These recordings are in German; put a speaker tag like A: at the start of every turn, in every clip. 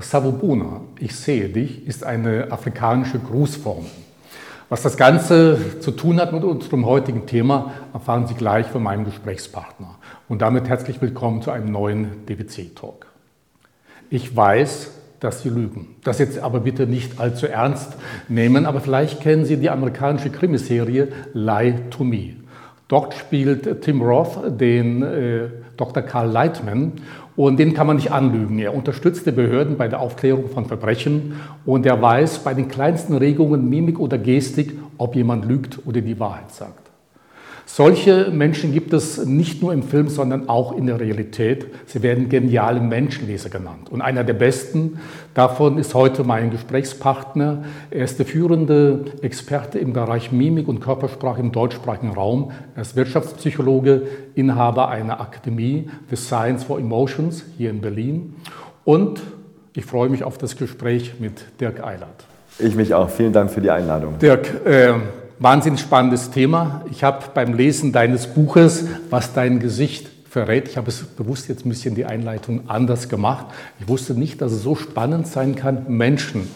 A: Savubuna, ich sehe dich, ist eine afrikanische Grußformel. Was das Ganze zu tun hat mit unserem heutigen Thema, erfahren Sie gleich von meinem Gesprächspartner. Und damit herzlich willkommen zu einem neuen DBC-Talk. Ich weiß, dass Sie lügen. Das jetzt aber bitte nicht allzu ernst nehmen, aber vielleicht kennen Sie die amerikanische Krimiserie Lie to Me. Dort spielt Tim Roth den äh, Dr. Karl Leitman und den kann man nicht anlügen. Er unterstützt die Behörden bei der Aufklärung von Verbrechen und er weiß bei den kleinsten Regungen, Mimik oder Gestik, ob jemand lügt oder die Wahrheit sagt. Solche Menschen gibt es nicht nur im Film, sondern auch in der Realität. Sie werden geniale Menschenleser genannt. Und einer der besten davon ist heute mein Gesprächspartner. Er ist der führende Experte im Bereich Mimik und Körpersprache im deutschsprachigen Raum. Er ist Wirtschaftspsychologe, Inhaber einer Akademie für Science for Emotions hier in Berlin. Und ich freue mich auf das Gespräch mit Dirk Eilert.
B: Ich mich auch. Vielen Dank für die Einladung.
A: Dirk, äh, wahnsinnig spannendes Thema. Ich habe beim Lesen deines Buches, was dein Gesicht verrät, ich habe es bewusst jetzt ein bisschen die Einleitung anders gemacht. Ich wusste nicht, dass es so spannend sein kann, Menschen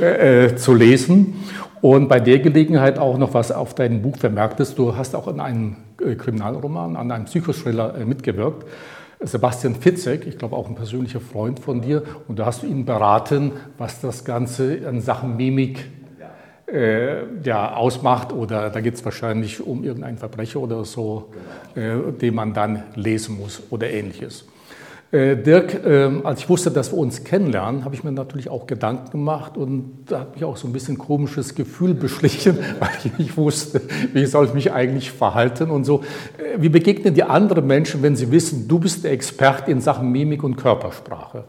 A: äh, zu lesen. Und bei der Gelegenheit auch noch was auf deinem Buch vermerkt ist. Du hast auch in einem äh, Kriminalroman, an einem Psychothriller äh, mitgewirkt. Sebastian Fitzek, ich glaube auch ein persönlicher Freund von dir, und da hast du ihn beraten, was das Ganze an Sachen Mimik äh, ja, ausmacht oder da geht es wahrscheinlich um irgendein Verbrecher oder so, genau. äh, den man dann lesen muss oder ähnliches. Äh, Dirk, ähm, als ich wusste, dass wir uns kennenlernen, habe ich mir natürlich auch Gedanken gemacht und da hat mich auch so ein bisschen komisches Gefühl beschlichen, weil ich nicht wusste, wie soll ich mich eigentlich verhalten und so. Äh, wie begegnen die anderen Menschen, wenn sie wissen, du bist der Experte in Sachen Mimik und Körpersprache?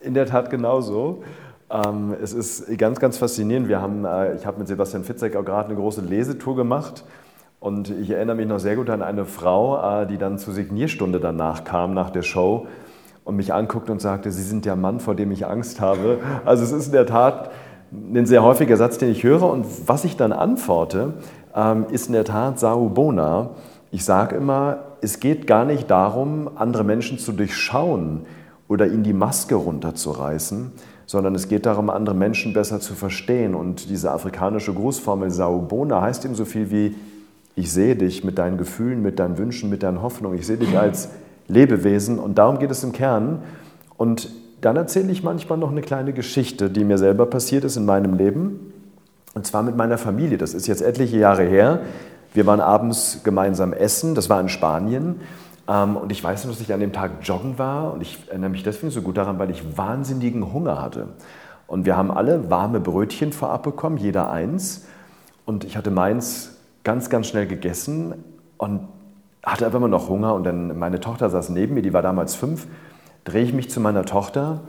B: In der Tat genauso. Ähm, es ist ganz, ganz faszinierend. Wir haben, äh, ich habe mit Sebastian Fitzek auch gerade eine große Lesetour gemacht. Und ich erinnere mich noch sehr gut an eine Frau, äh, die dann zur Signierstunde danach kam, nach der Show, und mich anguckte und sagte, Sie sind der Mann, vor dem ich Angst habe. Also es ist in der Tat ein sehr häufiger Satz, den ich höre. Und was ich dann antworte, ähm, ist in der Tat Saubona. Ich sage immer, es geht gar nicht darum, andere Menschen zu durchschauen oder ihnen die Maske runterzureißen, sondern es geht darum, andere Menschen besser zu verstehen. Und diese afrikanische Grußformel Saubona heißt eben so viel wie, ich sehe dich mit deinen Gefühlen, mit deinen Wünschen, mit deinen Hoffnungen, ich sehe dich als Lebewesen und darum geht es im Kern. Und dann erzähle ich manchmal noch eine kleine Geschichte, die mir selber passiert ist in meinem Leben. Und zwar mit meiner Familie. Das ist jetzt etliche Jahre her. Wir waren abends gemeinsam essen, das war in Spanien. Ähm, und ich weiß noch, dass ich an dem Tag joggen war und ich erinnere mich deswegen so gut daran, weil ich wahnsinnigen Hunger hatte. Und wir haben alle warme Brötchen vorab bekommen, jeder eins. Und ich hatte meins ganz, ganz schnell gegessen und hatte aber immer noch Hunger. Und dann meine Tochter saß neben mir, die war damals fünf, drehe ich mich zu meiner Tochter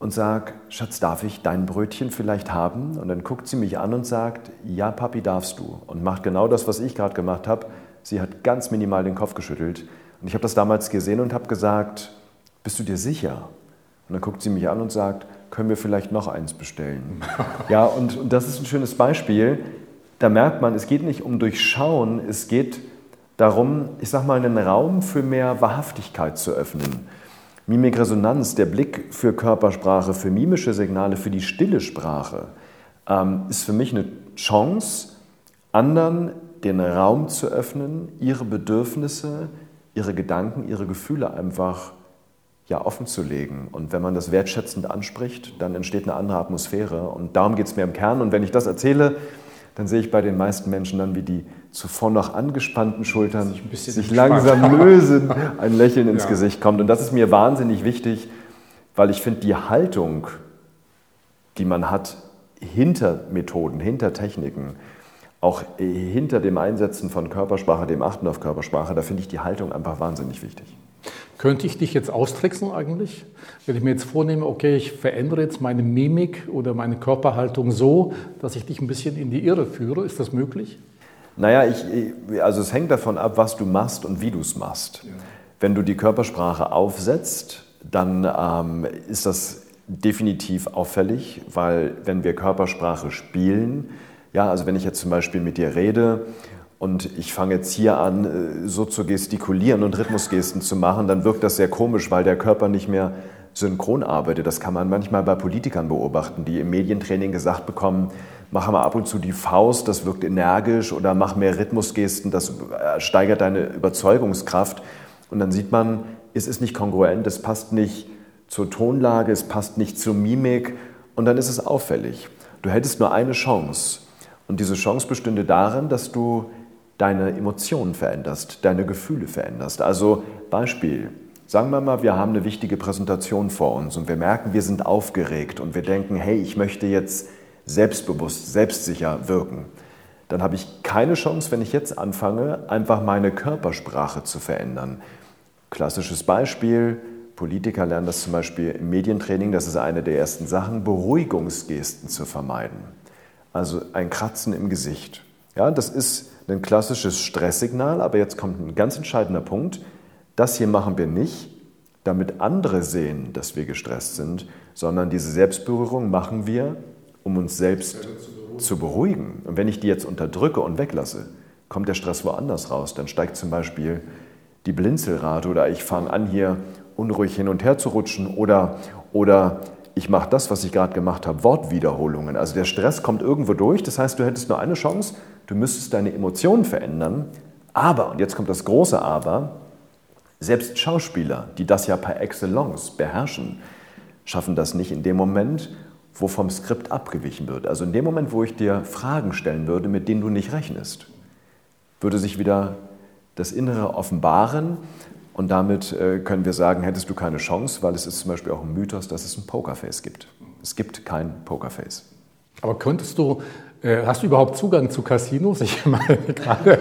B: und sage, Schatz, darf ich dein Brötchen vielleicht haben? Und dann guckt sie mich an und sagt, ja, Papi, darfst du. Und macht genau das, was ich gerade gemacht habe. Sie hat ganz minimal den Kopf geschüttelt. Und ich habe das damals gesehen und habe gesagt, bist du dir sicher? Und dann guckt sie mich an und sagt, können wir vielleicht noch eins bestellen? ja, und, und das ist ein schönes Beispiel. Da merkt man, es geht nicht um Durchschauen, es geht darum, ich sage mal, einen Raum für mehr Wahrhaftigkeit zu öffnen. Mimikresonanz, der Blick für Körpersprache, für mimische Signale, für die stille Sprache, ähm, ist für mich eine Chance, anderen den Raum zu öffnen, ihre Bedürfnisse, ihre Gedanken, ihre Gefühle einfach ja, offen zu legen. Und wenn man das wertschätzend anspricht, dann entsteht eine andere Atmosphäre. Und darum geht es mir im Kern. Und wenn ich das erzähle, dann sehe ich bei den meisten Menschen dann, wie die zuvor noch angespannten Schultern sich, sich langsam lösen, ein Lächeln ins ja. Gesicht kommt. Und das ist mir wahnsinnig wichtig, weil ich finde, die Haltung, die man hat hinter Methoden, hinter Techniken, auch hinter dem Einsetzen von Körpersprache, dem Achten auf Körpersprache, da finde ich die Haltung einfach wahnsinnig wichtig.
A: Könnte ich dich jetzt austricksen eigentlich? Wenn ich mir jetzt vornehme, okay, ich verändere jetzt meine Mimik oder meine Körperhaltung so, dass ich dich ein bisschen in die Irre führe, ist das möglich?
B: Naja, ich, also es hängt davon ab, was du machst und wie du es machst. Ja. Wenn du die Körpersprache aufsetzt, dann ähm, ist das definitiv auffällig, weil wenn wir Körpersprache spielen, ja, also wenn ich jetzt zum Beispiel mit dir rede und ich fange jetzt hier an, äh, so zu gestikulieren und Rhythmusgesten zu machen, dann wirkt das sehr komisch, weil der Körper nicht mehr synchron arbeite. Das kann man manchmal bei Politikern beobachten, die im Medientraining gesagt bekommen, mach mal ab und zu die Faust, das wirkt energisch oder mach mehr Rhythmusgesten, das äh, steigert deine Überzeugungskraft. Und dann sieht man, es ist nicht kongruent, es passt nicht zur Tonlage, es passt nicht zur Mimik und dann ist es auffällig. Du hättest nur eine Chance und diese Chance bestünde darin, dass du deine Emotionen veränderst, deine Gefühle veränderst. Also Beispiel, sagen wir mal, wir haben eine wichtige Präsentation vor uns und wir merken, wir sind aufgeregt und wir denken, hey, ich möchte jetzt selbstbewusst, selbstsicher wirken. Dann habe ich keine Chance, wenn ich jetzt anfange, einfach meine Körpersprache zu verändern. Klassisches Beispiel, Politiker lernen das zum Beispiel im Medientraining, das ist eine der ersten Sachen, Beruhigungsgesten zu vermeiden. Also ein Kratzen im Gesicht. Ja, das ist ein klassisches Stresssignal, aber jetzt kommt ein ganz entscheidender Punkt. Das hier machen wir nicht, damit andere sehen, dass wir gestresst sind, sondern diese Selbstberührung machen wir, um uns selbst zu beruhigen. Und wenn ich die jetzt unterdrücke und weglasse, kommt der Stress woanders raus. Dann steigt zum Beispiel die Blinzelrate oder ich fange an, hier unruhig hin und her zu rutschen oder, oder ich mache das, was ich gerade gemacht habe, Wortwiederholungen. Also der Stress kommt irgendwo durch. Das heißt, du hättest nur eine Chance, du müsstest deine Emotionen verändern. Aber, und jetzt kommt das große Aber, selbst Schauspieler, die das ja par excellence beherrschen, schaffen das nicht in dem Moment, wo vom Skript abgewichen wird. Also in dem Moment, wo ich dir Fragen stellen würde, mit denen du nicht rechnest, würde sich wieder das Innere offenbaren und damit äh, können wir sagen, hättest du keine Chance, weil es ist zum Beispiel auch ein Mythos, dass es ein Pokerface gibt. Es gibt kein Pokerface.
A: Aber könntest du, äh, hast du überhaupt Zugang zu Casinos? Ich meine, gerade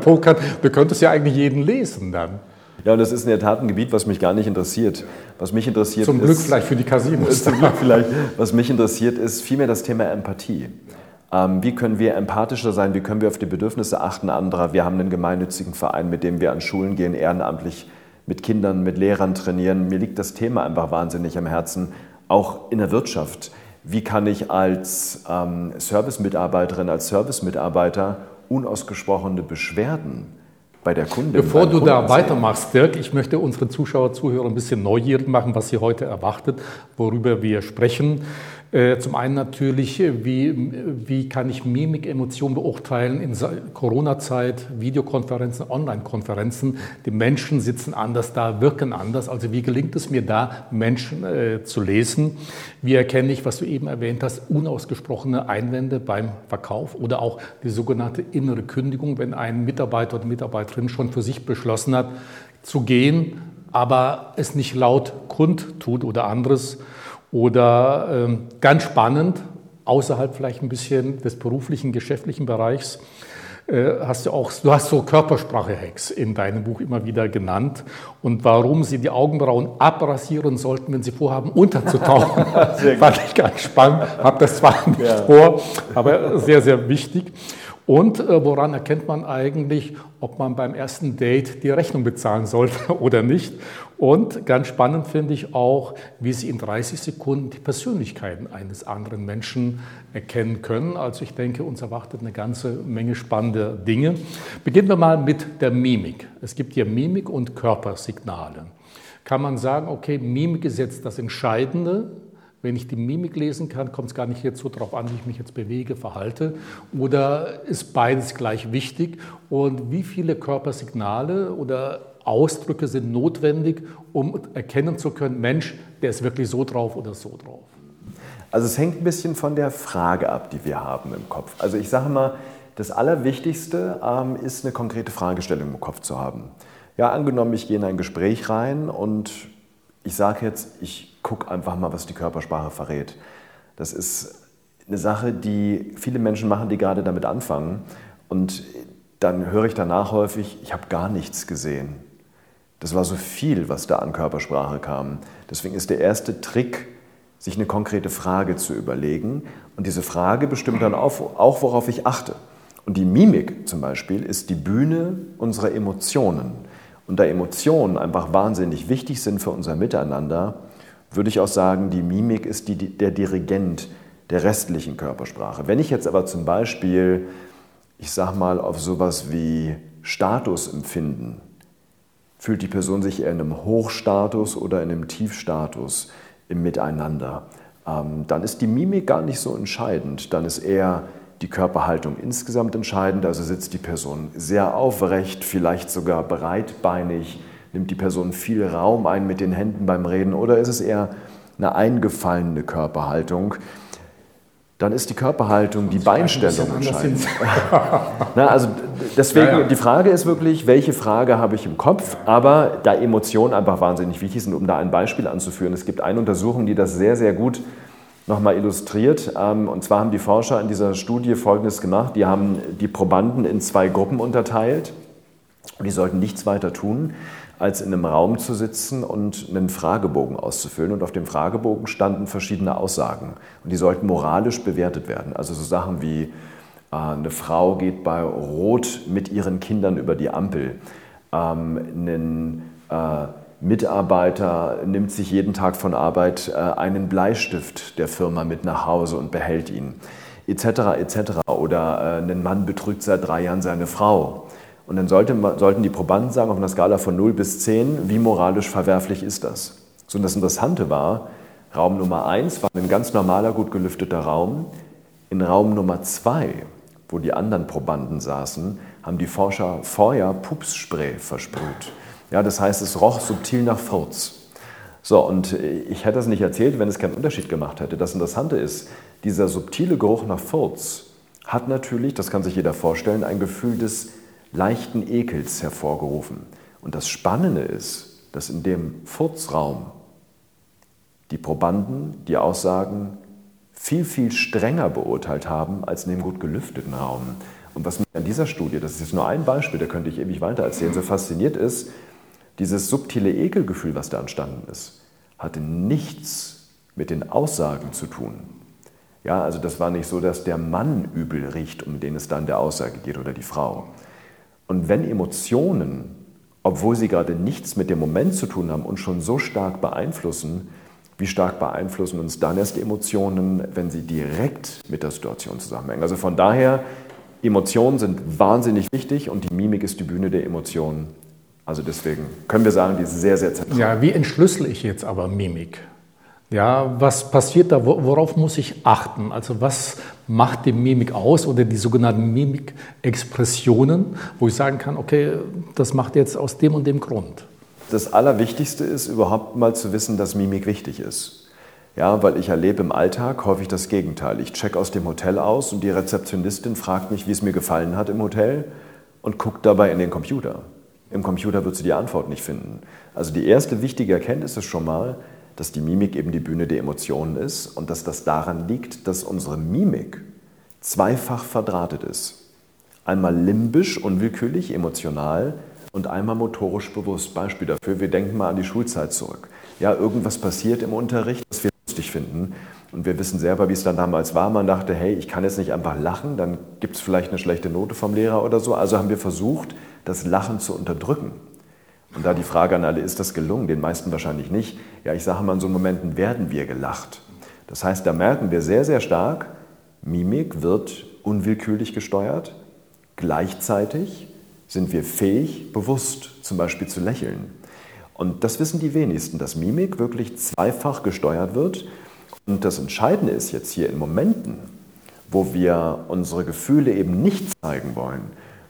A: Poker, du könntest ja eigentlich jeden lesen dann.
B: Ja, und das ist in der Tat ein Gebiet, was mich gar nicht interessiert. Was mich interessiert
A: Zum Glück ist, vielleicht für die Casinos.
B: Zum Glück vielleicht. Was mich interessiert, ist vielmehr das Thema Empathie. Ähm, wie können wir empathischer sein? Wie können wir auf die Bedürfnisse achten anderer? Wir haben einen gemeinnützigen Verein, mit dem wir an Schulen gehen, ehrenamtlich mit Kindern, mit Lehrern trainieren. Mir liegt das Thema einfach wahnsinnig am Herzen, auch in der Wirtschaft. Wie kann ich als ähm, Service-Mitarbeiterin, als Service-Mitarbeiter unausgesprochene Beschwerden bei der Kundin.
A: Bevor du da weitermachst, Dirk, ich möchte unsere Zuschauer, Zuhörer ein bisschen neugierig machen, was sie heute erwartet, worüber wir sprechen. Äh, zum einen natürlich, äh, wie, wie kann ich Mimik, Emotion beurteilen in Corona-Zeit, Videokonferenzen, Online-Konferenzen. Die Menschen sitzen anders da, wirken anders. Also wie gelingt es mir da, Menschen äh, zu lesen? Wie erkenne ich, was du eben erwähnt hast, unausgesprochene Einwände beim Verkauf oder auch die sogenannte innere Kündigung, wenn ein Mitarbeiter oder Mitarbeiterin schon für sich beschlossen hat, zu gehen, aber es nicht laut kundtut oder anderes. Oder ähm, ganz spannend, außerhalb vielleicht ein bisschen des beruflichen, geschäftlichen Bereichs, äh, hast du auch, du hast so Körpersprache-Hacks in deinem Buch immer wieder genannt und warum sie die Augenbrauen abrasieren sollten, wenn sie vorhaben unterzutauchen, fand ich ganz spannend, habe das zwar nicht ja. vor, aber sehr, sehr wichtig. Und äh, woran erkennt man eigentlich, ob man beim ersten Date die Rechnung bezahlen sollte oder nicht? Und ganz spannend finde ich auch, wie Sie in 30 Sekunden die Persönlichkeiten eines anderen Menschen erkennen können. Also ich denke, uns erwartet eine ganze Menge spannender Dinge. Beginnen wir mal mit der Mimik. Es gibt hier Mimik und Körpersignale. Kann man sagen, okay, Mimik ist jetzt das Entscheidende wenn ich die Mimik lesen kann, kommt es gar nicht jetzt so darauf an, wie ich mich jetzt bewege, verhalte. Oder ist beides gleich wichtig? Und wie viele Körpersignale oder Ausdrücke sind notwendig, um erkennen zu können, Mensch, der ist wirklich so drauf oder so drauf?
B: Also es hängt ein bisschen von der Frage ab, die wir haben im Kopf. Also ich sage mal, das Allerwichtigste ähm, ist eine konkrete Fragestellung im Kopf zu haben. Ja, angenommen, ich gehe in ein Gespräch rein und ich sage jetzt, ich guck einfach mal, was die Körpersprache verrät. Das ist eine Sache, die viele Menschen machen, die gerade damit anfangen. Und dann höre ich danach häufig, ich habe gar nichts gesehen. Das war so viel, was da an Körpersprache kam. Deswegen ist der erste Trick, sich eine konkrete Frage zu überlegen. Und diese Frage bestimmt dann auch, worauf ich achte. Und die Mimik zum Beispiel ist die Bühne unserer Emotionen. Und da Emotionen einfach wahnsinnig wichtig sind für unser Miteinander, würde ich auch sagen, die Mimik ist die, der Dirigent der restlichen Körpersprache. Wenn ich jetzt aber zum Beispiel, ich sag mal, auf sowas wie Statusempfinden Fühlt die Person sich eher in einem Hochstatus oder in einem Tiefstatus im Miteinander? Ähm, dann ist die Mimik gar nicht so entscheidend. Dann ist eher die Körperhaltung insgesamt entscheidend. Also sitzt die Person sehr aufrecht, vielleicht sogar breitbeinig, nimmt die Person viel Raum ein mit den Händen beim Reden oder ist es eher eine eingefallene Körperhaltung? Dann ist die Körperhaltung, die Beinstellung entscheidend. Na, also deswegen, ja, ja. die Frage ist wirklich, welche Frage habe ich im Kopf? Aber da Emotionen einfach wahnsinnig wichtig sind, um da ein Beispiel anzuführen. Es gibt eine Untersuchung, die das sehr, sehr gut nochmal illustriert. Ähm, und zwar haben die Forscher in dieser Studie Folgendes gemacht. Die haben die Probanden in zwei Gruppen unterteilt. Die sollten nichts weiter tun, als in einem Raum zu sitzen und einen Fragebogen auszufüllen. Und auf dem Fragebogen standen verschiedene Aussagen. Und die sollten moralisch bewertet werden. Also so Sachen wie, äh, eine Frau geht bei Rot mit ihren Kindern über die Ampel. Ähm, ein äh, Mitarbeiter nimmt sich jeden Tag von Arbeit äh, einen Bleistift der Firma mit nach Hause und behält ihn. Etc. etc. Oder ein Mann betrügt seit drei Jahren seine Frau. Und dann sollte, sollten die Probanden sagen, auf einer Skala von 0 bis 10, wie moralisch verwerflich ist das? So, und das Interessante war, Raum Nummer 1 war ein ganz normaler, gut gelüfteter Raum. In Raum Nummer 2, wo die anderen Probanden saßen, haben die Forscher vorher Pupsspray versprüht. Ja, das heißt, es roch subtil nach Furz. So, und ich hätte das nicht erzählt, wenn es keinen Unterschied gemacht hätte. Das Interessante ist, dieser subtile Geruch nach Furz hat natürlich, das kann sich jeder vorstellen, ein Gefühl des leichten Ekels hervorgerufen. Und das Spannende ist, dass in dem Furzraum die Probanden die Aussagen viel, viel strenger beurteilt haben als in dem gut gelüfteten Raum. Und was mich an dieser Studie, das ist jetzt nur ein Beispiel, da könnte ich ewig weiter erzählen, so fasziniert ist, dieses subtile Ekelgefühl, was da entstanden ist, hatte nichts mit den Aussagen zu tun. Ja, also das war nicht so, dass der Mann übel riecht, um den es dann der Aussage geht, oder die Frau, und wenn Emotionen, obwohl sie gerade nichts mit dem Moment zu tun haben, uns schon so stark beeinflussen, wie stark beeinflussen uns dann erst die Emotionen, wenn sie direkt mit der Situation zusammenhängen. Also von daher, Emotionen sind wahnsinnig wichtig und die Mimik ist die Bühne der Emotionen. Also deswegen können wir sagen, die ist sehr, sehr zentral.
A: Ja, wie entschlüssel ich jetzt aber Mimik? Ja, was passiert da? Worauf muss ich achten? Also was macht die Mimik aus oder die sogenannten Mimikexpressionen, wo ich sagen kann, okay, das macht jetzt aus dem und dem Grund?
B: Das Allerwichtigste ist überhaupt mal zu wissen, dass Mimik wichtig ist. Ja, weil ich erlebe im Alltag häufig das Gegenteil. Ich check aus dem Hotel aus und die Rezeptionistin fragt mich, wie es mir gefallen hat im Hotel und guckt dabei in den Computer. Im Computer wird sie die Antwort nicht finden. Also die erste wichtige Erkenntnis ist schon mal, dass die Mimik eben die Bühne der Emotionen ist und dass das daran liegt, dass unsere Mimik zweifach verdrahtet ist. Einmal limbisch, unwillkürlich, emotional und einmal motorisch bewusst. Beispiel dafür, wir denken mal an die Schulzeit zurück. Ja, irgendwas passiert im Unterricht, was wir lustig finden. Und wir wissen selber, wie es dann damals war. Man dachte, hey, ich kann jetzt nicht einfach lachen, dann gibt es vielleicht eine schlechte Note vom Lehrer oder so. Also haben wir versucht, das Lachen zu unterdrücken. Und da die Frage an alle, ist das gelungen? Den meisten wahrscheinlich nicht. Ja, ich sage mal, in so Momenten werden wir gelacht. Das heißt, da merken wir sehr, sehr stark, Mimik wird unwillkürlich gesteuert. Gleichzeitig sind wir fähig, bewusst zum Beispiel zu lächeln. Und das wissen die wenigsten, dass Mimik wirklich zweifach gesteuert wird. Und das Entscheidende ist jetzt hier in Momenten, wo wir unsere Gefühle eben nicht zeigen wollen,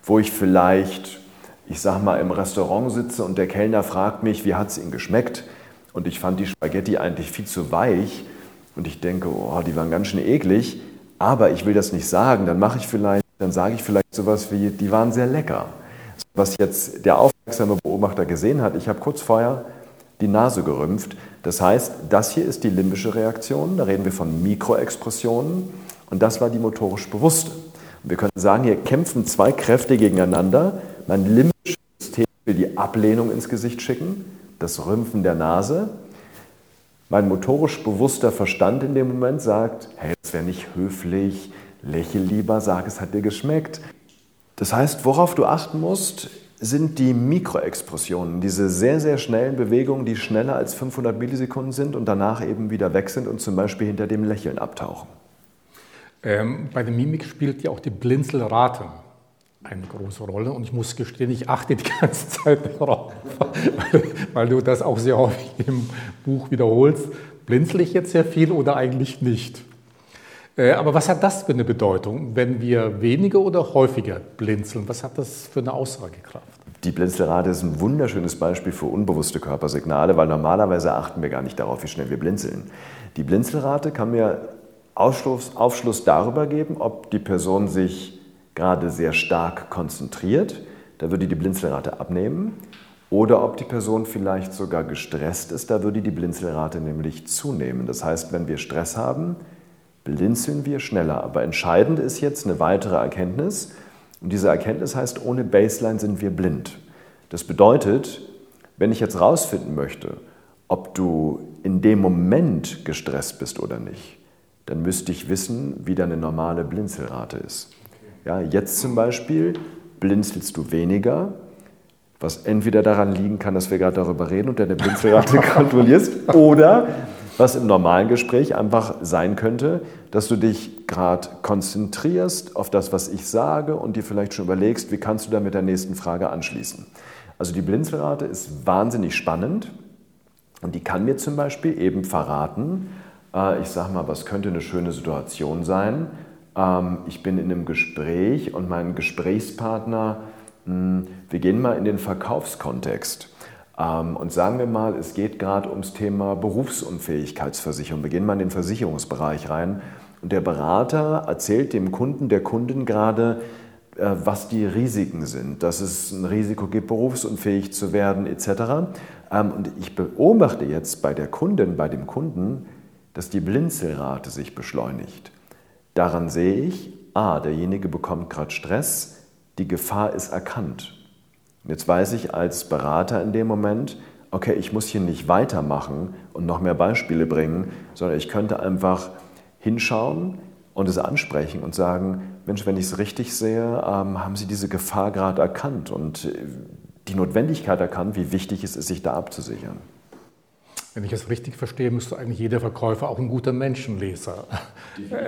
B: wo ich vielleicht ich sag mal, im Restaurant sitze und der Kellner fragt mich, wie hat es Ihnen geschmeckt? Und ich fand die Spaghetti eigentlich viel zu weich. Und ich denke, oh, die waren ganz schön eklig. Aber ich will das nicht sagen. Dann mache ich vielleicht, dann sage ich vielleicht sowas wie, die waren sehr lecker. Was jetzt der aufmerksame Beobachter gesehen hat, ich habe kurz vorher die Nase gerümpft. Das heißt, das hier ist die limbische Reaktion. Da reden wir von Mikroexpressionen. Und das war die motorisch bewusste. Und wir können sagen, hier kämpfen zwei Kräfte gegeneinander. Mein limbisches System will die Ablehnung ins Gesicht schicken, das Rümpfen der Nase. Mein motorisch bewusster Verstand in dem Moment sagt, hey, das wäre nicht höflich, lächel lieber, sag, es hat dir geschmeckt. Das heißt, worauf du achten musst, sind die Mikroexpressionen, diese sehr, sehr schnellen Bewegungen, die schneller als 500 Millisekunden sind und danach eben wieder weg sind und zum Beispiel hinter dem Lächeln abtauchen.
A: Ähm, bei der Mimik spielt ja auch die Blinzelrate eine große Rolle und ich muss gestehen, ich achte die ganze Zeit darauf, weil, du das auch sehr häufig im Buch wiederholst. Blinzel ich jetzt sehr viel oder eigentlich nicht? Äh, aber was hat das für eine Bedeutung, wenn wir weniger oder häufiger blinzeln? Was hat das für eine Aussagekraft?
B: Die Blinzelrate ist ein wunderschönes Beispiel für unbewusste Körpersignale, weil normalerweise achten wir gar nicht darauf, wie schnell wir blinzeln. Die Blinzelrate kann mir Aufschluss, Aufschluss darüber geben, ob die Person sich gerade sehr stark konzentriert, da würde die Blinzelrate abnehmen, oder ob die Person vielleicht sogar gestresst ist, da würde die Blinzelrate nämlich zunehmen. Das heißt, wenn wir Stress haben, blinzeln wir schneller. Aber entscheidend ist jetzt eine weitere Erkenntnis. Und diese Erkenntnis heißt, ohne Baseline sind wir blind. Das bedeutet, wenn ich jetzt rausfinden möchte, ob du in dem Moment gestresst bist oder nicht, dann müsste ich wissen, wie deine normale Blinzelrate ist. Ja, jetzt zum Beispiel blinzelst du weniger, was entweder daran liegen kann, dass wir gerade darüber reden und deine Blinzelrate kontrollierst, oder was im normalen Gespräch einfach sein könnte, dass du dich gerade konzentrierst auf das, was ich sage und dir vielleicht schon überlegst, wie kannst du da mit der nächsten Frage anschließen. Also die Blinzelrate ist wahnsinnig spannend und die kann mir zum Beispiel eben verraten, äh, ich sage mal, was könnte eine schöne Situation sein. Ähm, ich bin in einem Gespräch und mein Gesprächspartner, hm, wir gehen mal in den Verkaufskontext. Ähm, und sagen wir mal, es geht gerade ums Thema Berufsunfähigkeitsversicherung. Wir gehen mal in den Versicherungsbereich rein und der Berater erzählt dem Kunden, der Kundin gerade, äh, was die Risiken sind, dass es ein Risiko gibt, berufsunfähig zu werden etc. Ähm, und ich beobachte jetzt bei der Kundin, bei dem Kunden, dass die Blinzelrate sich beschleunigt. Daran sehe ich, ah, derjenige bekommt gerade Stress, die Gefahr ist erkannt. Und jetzt weiß ich als Berater in dem Moment, okay, ich muss hier nicht weitermachen und noch mehr Beispiele bringen, sondern ich könnte einfach hinschauen und es ansprechen und sagen, Mensch, wenn ich es richtig sehe, ähm, haben Sie diese Gefahr gerade erkannt und äh, die Notwendigkeit erkannt, wie wichtig es ist, sich da abzusichern.
A: Wenn ich es richtig verstehe, müsste eigentlich jeder Verkäufer auch ein guter Menschenleser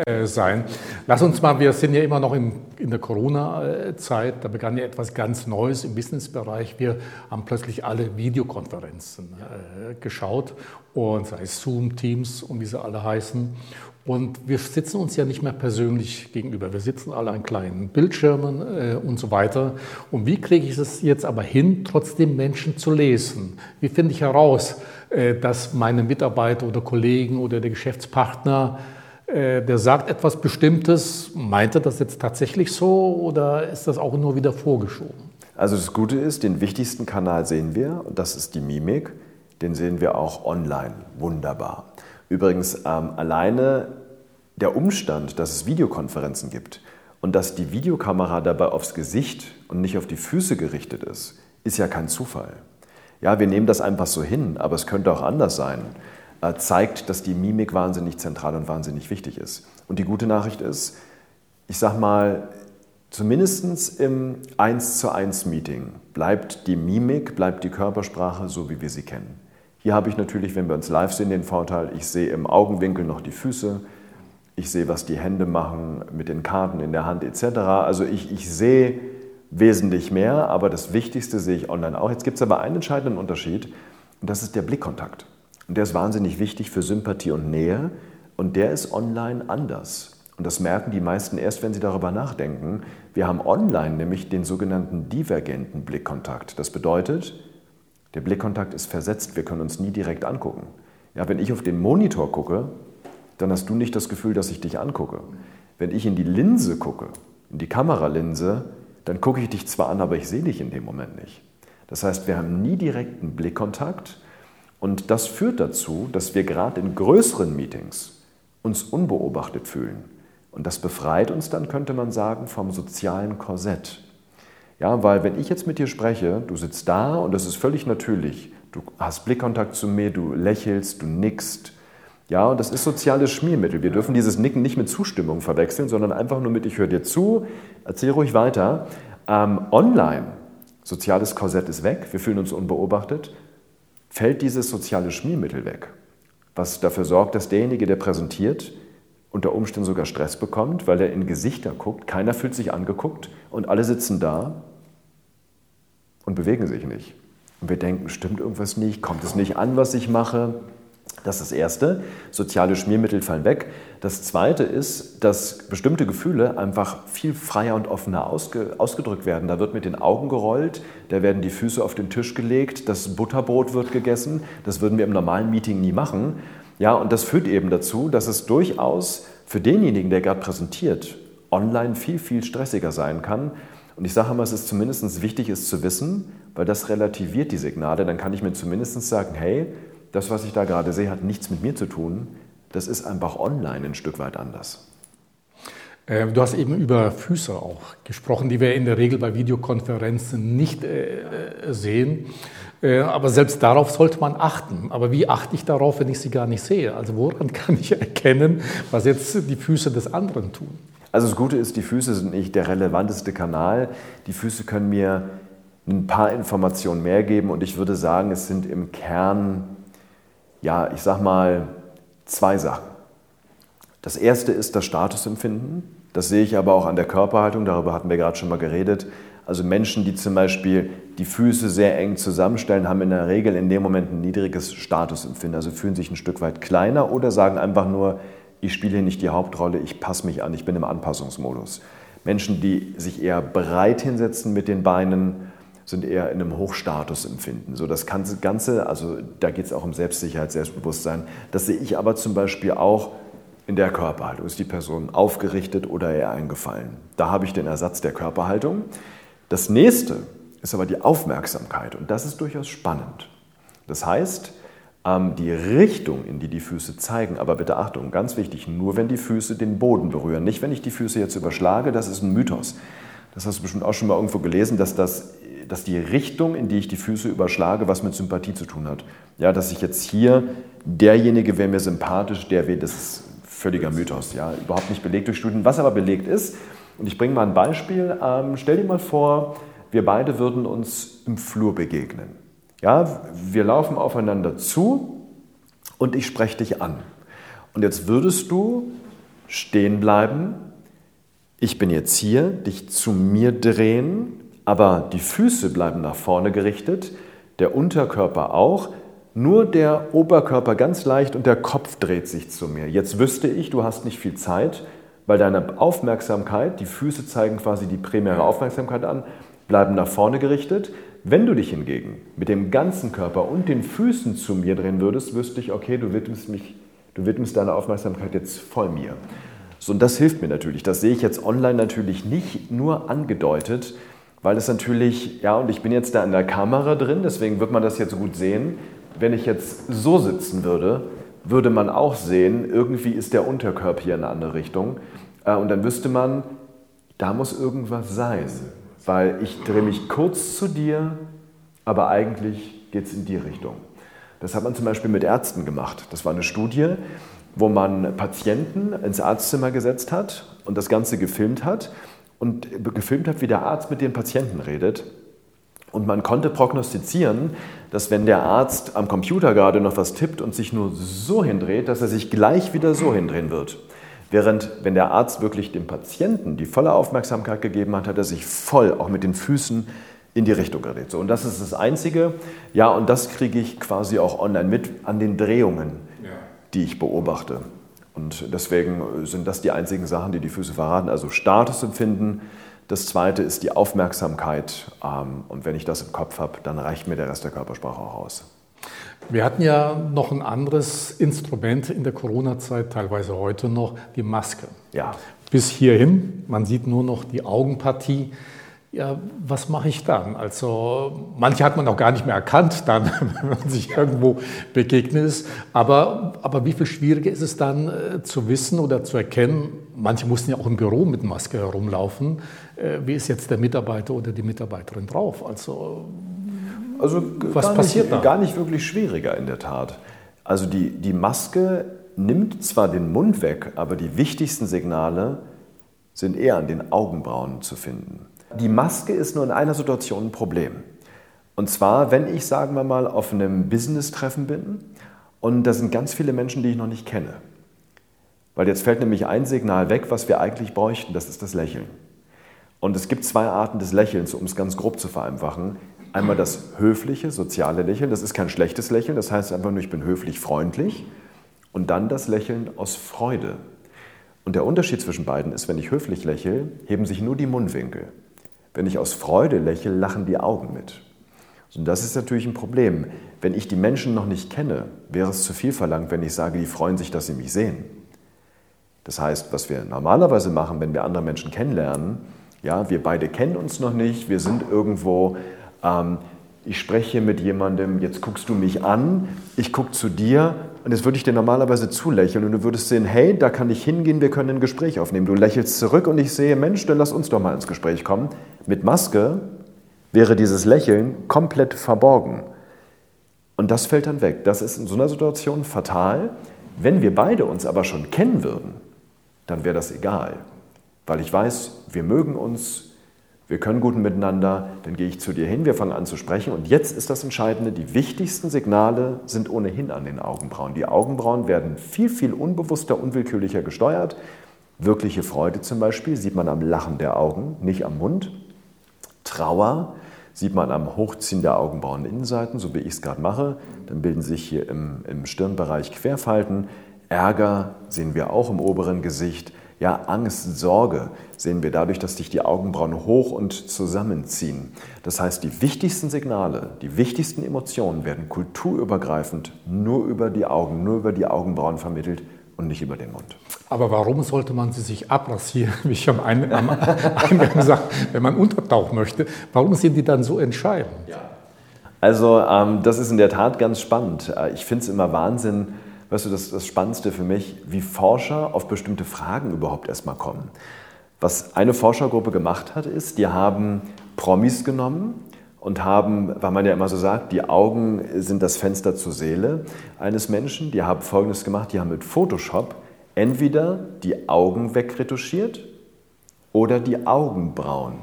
A: äh, sein. Lass uns mal, wir sind ja immer noch in, in der Corona-Zeit, da begann ja etwas ganz Neues im Businessbereich. Wir haben plötzlich alle Videokonferenzen äh, geschaut und sei es Zoom, Teams und wie sie alle heißen. Und wir sitzen uns ja nicht mehr persönlich gegenüber. Wir sitzen alle an kleinen Bildschirmen äh, und so weiter. Und wie kriege ich es jetzt aber hin, trotzdem Menschen zu lesen? Wie finde ich heraus, äh, dass meine Mitarbeiter oder Kollegen oder der Geschäftspartner, äh, der sagt etwas Bestimmtes, meint er das jetzt tatsächlich so oder ist das auch nur wieder vorgeschoben?
B: Also das Gute ist, den wichtigsten Kanal sehen wir und das ist die Mimik. Den sehen wir auch online. Wunderbar. Übrigens, ähm, alleine der Umstand, dass es Videokonferenzen gibt und dass die Videokamera dabei aufs Gesicht und nicht auf die Füße gerichtet ist, ist ja kein Zufall. Ja, wir nehmen das einfach so hin, aber es könnte auch anders sein. Äh, zeigt, dass die Mimik wahnsinnig zentral und wahnsinnig wichtig ist. Und die gute Nachricht ist, ich sag mal, zumindest im 1 zu 1 Meeting bleibt die Mimik, bleibt die Körpersprache so, wie wir sie kennen. Hier habe ich natürlich, wenn wir uns live sehen, den Vorteil, ich sehe im Augenwinkel noch die Füße, ich sehe, was die Hände machen mit den Karten in der Hand etc. Also ich, ich sehe wesentlich mehr, aber das Wichtigste sehe ich online auch. Jetzt gibt es aber einen entscheidenden Unterschied und das ist der Blickkontakt. Und der ist wahnsinnig wichtig für Sympathie und Nähe und der ist online anders. Und das merken die meisten erst, wenn sie darüber nachdenken. Wir haben online nämlich den sogenannten divergenten Blickkontakt. Das bedeutet, der Blickkontakt ist versetzt, wir können uns nie direkt angucken. Ja, wenn ich auf den Monitor gucke, dann hast du nicht das Gefühl, dass ich dich angucke. Wenn ich in die Linse gucke, in die Kameralinse, dann gucke ich dich zwar an, aber ich sehe dich in dem Moment nicht. Das heißt, wir haben nie direkten Blickkontakt und das führt dazu, dass wir gerade in größeren Meetings uns unbeobachtet fühlen. Und das befreit uns dann, könnte man sagen, vom sozialen Korsett. Ja, weil wenn ich jetzt mit dir spreche, du sitzt da und das ist völlig natürlich. Du hast Blickkontakt zu mir, du lächelst, du nickst. Ja, und das ist soziales Schmiermittel. Wir dürfen dieses Nicken nicht mit Zustimmung verwechseln, sondern einfach nur mit, ich höre dir zu, erzähl ruhig weiter. Ähm, online, soziales Korsett ist weg, wir fühlen uns unbeobachtet, fällt dieses soziale Schmiermittel weg, was dafür sorgt, dass derjenige, der präsentiert, unter Umständen sogar Stress bekommt, weil er in Gesichter guckt, keiner fühlt sich angeguckt und alle sitzen da und bewegen sich nicht. Und wir denken, stimmt irgendwas nicht, kommt es nicht an, was ich mache. Das ist das Erste. Soziale Schmiermittel fallen weg. Das Zweite ist, dass bestimmte Gefühle einfach viel freier und offener ausge ausgedrückt werden. Da wird mit den Augen gerollt, da werden die Füße auf den Tisch gelegt, das Butterbrot wird gegessen. Das würden wir im normalen Meeting nie machen. Ja, und das führt eben dazu, dass es durchaus für denjenigen, der gerade präsentiert, online viel, viel stressiger sein kann. Und ich sage immer, es ist zumindest wichtig, es zu wissen, weil das relativiert die Signale. Dann kann ich mir zumindest sagen, hey, das, was ich da gerade sehe, hat nichts mit mir zu tun. Das ist einfach online ein Stück weit anders.
A: Ähm, du hast eben über Füße auch gesprochen, die wir in der Regel bei Videokonferenzen nicht äh, äh, sehen. Äh, aber selbst darauf sollte man achten. Aber wie achte ich darauf, wenn ich sie gar nicht sehe? Also woran kann ich erkennen, was jetzt die Füße des anderen tun?
B: Also das Gute ist, die Füße sind nicht der relevanteste Kanal. Die Füße können mir ein paar Informationen mehr geben und ich würde sagen, es sind im Kern, ja, ich sag mal, zwei Sachen. Das erste ist das Statusempfinden. Das sehe ich aber auch an der Körperhaltung, darüber hatten wir gerade schon mal geredet. Also Menschen, die zum Beispiel die Füße sehr eng zusammenstellen, haben in der Regel in dem Moment ein niedriges Statusempfinden, also fühlen sich ein Stück weit kleiner oder sagen einfach nur, ich spiele hier nicht die Hauptrolle, ich passe mich an, ich bin im Anpassungsmodus. Menschen, die sich eher breit hinsetzen mit den Beinen, sind eher in einem Hochstatusempfinden. So das Ganze, also da geht es auch um Selbstsicherheit, Selbstbewusstsein. Das sehe ich aber zum Beispiel auch in der Körperhaltung. Ist die Person aufgerichtet oder eher eingefallen? Da habe ich den Ersatz der Körperhaltung. Das nächste ist aber die Aufmerksamkeit und das ist durchaus spannend. Das heißt, die Richtung, in die die Füße zeigen, aber bitte Achtung, ganz wichtig, nur wenn die Füße den Boden berühren, nicht wenn ich die Füße jetzt überschlage, das ist ein Mythos. Das hast du bestimmt auch schon mal irgendwo gelesen, dass, das, dass die Richtung, in die ich die Füße überschlage, was mit Sympathie zu tun hat. Ja, dass ich jetzt hier, derjenige wäre mir sympathisch, der wäre, das ist völliger Mythos, ja, überhaupt nicht belegt durch Studien. Was aber belegt ist, und ich bringe mal ein Beispiel, ähm, stell dir mal vor, wir beide würden uns im Flur begegnen. Ja, wir laufen aufeinander zu und ich spreche dich an. Und jetzt würdest du stehen bleiben, ich bin jetzt hier, dich zu mir drehen, aber die Füße bleiben nach vorne gerichtet, der Unterkörper auch, nur der Oberkörper ganz leicht und der Kopf dreht sich zu mir. Jetzt wüsste ich, du hast nicht viel Zeit, weil deine Aufmerksamkeit, die Füße zeigen quasi die primäre Aufmerksamkeit an, bleiben nach vorne gerichtet. Wenn du dich hingegen mit dem ganzen Körper und den Füßen zu mir drehen würdest, wüsste ich, okay, du widmest, mich, du widmest deine Aufmerksamkeit jetzt voll mir. So, und das hilft mir natürlich. Das sehe ich jetzt online natürlich nicht nur angedeutet, weil es natürlich, ja, und ich bin jetzt da in der Kamera drin, deswegen wird man das jetzt gut sehen. Wenn ich jetzt so sitzen würde, würde man auch sehen, irgendwie ist der Unterkörper hier in eine andere Richtung. Äh, und dann wüsste man, da muss irgendwas sein weil ich drehe mich kurz zu dir, aber eigentlich geht es in die Richtung. Das hat man zum Beispiel mit Ärzten gemacht. Das war eine Studie, wo man Patienten ins Arztzimmer gesetzt hat und das Ganze gefilmt hat und gefilmt hat, wie der Arzt mit den Patienten redet. Und man konnte prognostizieren, dass wenn der Arzt am Computer gerade noch was tippt und sich nur so hindreht, dass er sich gleich wieder so hindrehen wird. Während, wenn der Arzt wirklich dem Patienten die volle Aufmerksamkeit gegeben hat, hat er sich voll auch mit den Füßen in die Richtung gedreht. So, und das ist das Einzige. Ja, und das kriege ich quasi auch online mit an den Drehungen, ja. die ich beobachte. Und deswegen sind das die einzigen Sachen, die die Füße verraten. Also Statusempfinden. Das zweite ist die Aufmerksamkeit. Ähm, und wenn ich das im Kopf habe, dann reicht mir der Rest der Körpersprache auch aus.
A: Wir hatten ja noch ein anderes Instrument in der Corona-Zeit, teilweise heute noch, die Maske. Ja. Bis hierhin, man sieht nur noch die Augenpartie. Ja, was mache ich dann? Also manche hat man auch gar nicht mehr erkannt, dann, wenn man sich irgendwo begegnet ist. Aber, aber wie viel schwieriger ist es dann äh, zu wissen oder zu erkennen? Manche mussten ja auch im Büro mit Maske herumlaufen. Äh, wie ist jetzt der Mitarbeiter oder die Mitarbeiterin drauf? Also
B: also Was gar passiert nicht, da? Gar nicht wirklich schwieriger in der Tat. Also die, die Maske nimmt zwar den Mund weg, aber die wichtigsten Signale sind eher an den Augenbrauen zu finden. Die Maske ist nur in einer Situation ein Problem. Und zwar, wenn ich, sagen wir mal, auf einem Business-Treffen bin und da sind ganz viele Menschen, die ich noch nicht kenne. Weil jetzt fällt nämlich ein Signal weg, was wir eigentlich bräuchten, das ist das Lächeln. Und es gibt zwei Arten des Lächelns, um es ganz grob zu vereinfachen. Einmal das höfliche, soziale Lächeln, das ist kein schlechtes Lächeln, das heißt einfach nur, ich bin höflich, freundlich. Und dann das Lächeln aus Freude. Und der Unterschied zwischen beiden ist, wenn ich höflich lächle, heben sich nur die Mundwinkel. Wenn ich aus Freude lächle, lachen die Augen mit. Und das ist natürlich ein Problem. Wenn ich die Menschen noch nicht kenne, wäre es zu viel verlangt, wenn ich sage, die freuen sich, dass sie mich sehen. Das heißt, was wir normalerweise machen, wenn wir andere Menschen kennenlernen, ja, wir beide kennen uns noch nicht, wir sind irgendwo, ähm, ich spreche mit jemandem, jetzt guckst du mich an, ich gucke zu dir und jetzt würde ich dir normalerweise zulächeln und du würdest sehen, hey, da kann ich hingehen, wir können ein Gespräch aufnehmen. Du lächelst zurück und ich sehe, Mensch, dann lass uns doch mal ins Gespräch kommen. Mit Maske wäre dieses Lächeln komplett verborgen. Und das fällt dann weg. Das ist in so einer Situation fatal. Wenn wir beide uns aber schon kennen würden, dann wäre das egal weil ich weiß, wir mögen uns, wir können gut miteinander, dann gehe ich zu dir hin, wir fangen an zu sprechen. Und jetzt ist das Entscheidende, die wichtigsten Signale sind ohnehin an den Augenbrauen. Die Augenbrauen werden viel, viel unbewusster, unwillkürlicher gesteuert. Wirkliche Freude zum Beispiel sieht man am Lachen der Augen, nicht am Mund. Trauer sieht man am Hochziehen der Augenbraueninnenseiten, so wie ich es gerade mache. Dann bilden sich hier im, im Stirnbereich Querfalten. Ärger sehen wir auch im oberen Gesicht. Ja, Angst, Sorge sehen wir dadurch, dass sich die Augenbrauen hoch und zusammenziehen. Das heißt, die wichtigsten Signale, die wichtigsten Emotionen werden kulturübergreifend nur über die Augen, nur über die Augenbrauen vermittelt und nicht über den Mund.
A: Aber warum sollte man sie sich abrasieren, wie ich am Eingang gesagt wenn man untertauchen möchte? Warum sind die dann so entscheidend? Ja.
B: Also ähm, das ist in der Tat ganz spannend. Äh, ich finde es immer Wahnsinn, weißt du, das, das Spannendste für mich, wie Forscher auf bestimmte Fragen überhaupt erstmal kommen. Was eine Forschergruppe gemacht hat, ist, die haben Promis genommen und haben, weil man ja immer so sagt, die Augen sind das Fenster zur Seele eines Menschen, die haben Folgendes gemacht, die haben mit Photoshop entweder die Augen wegretuschiert oder die Augenbrauen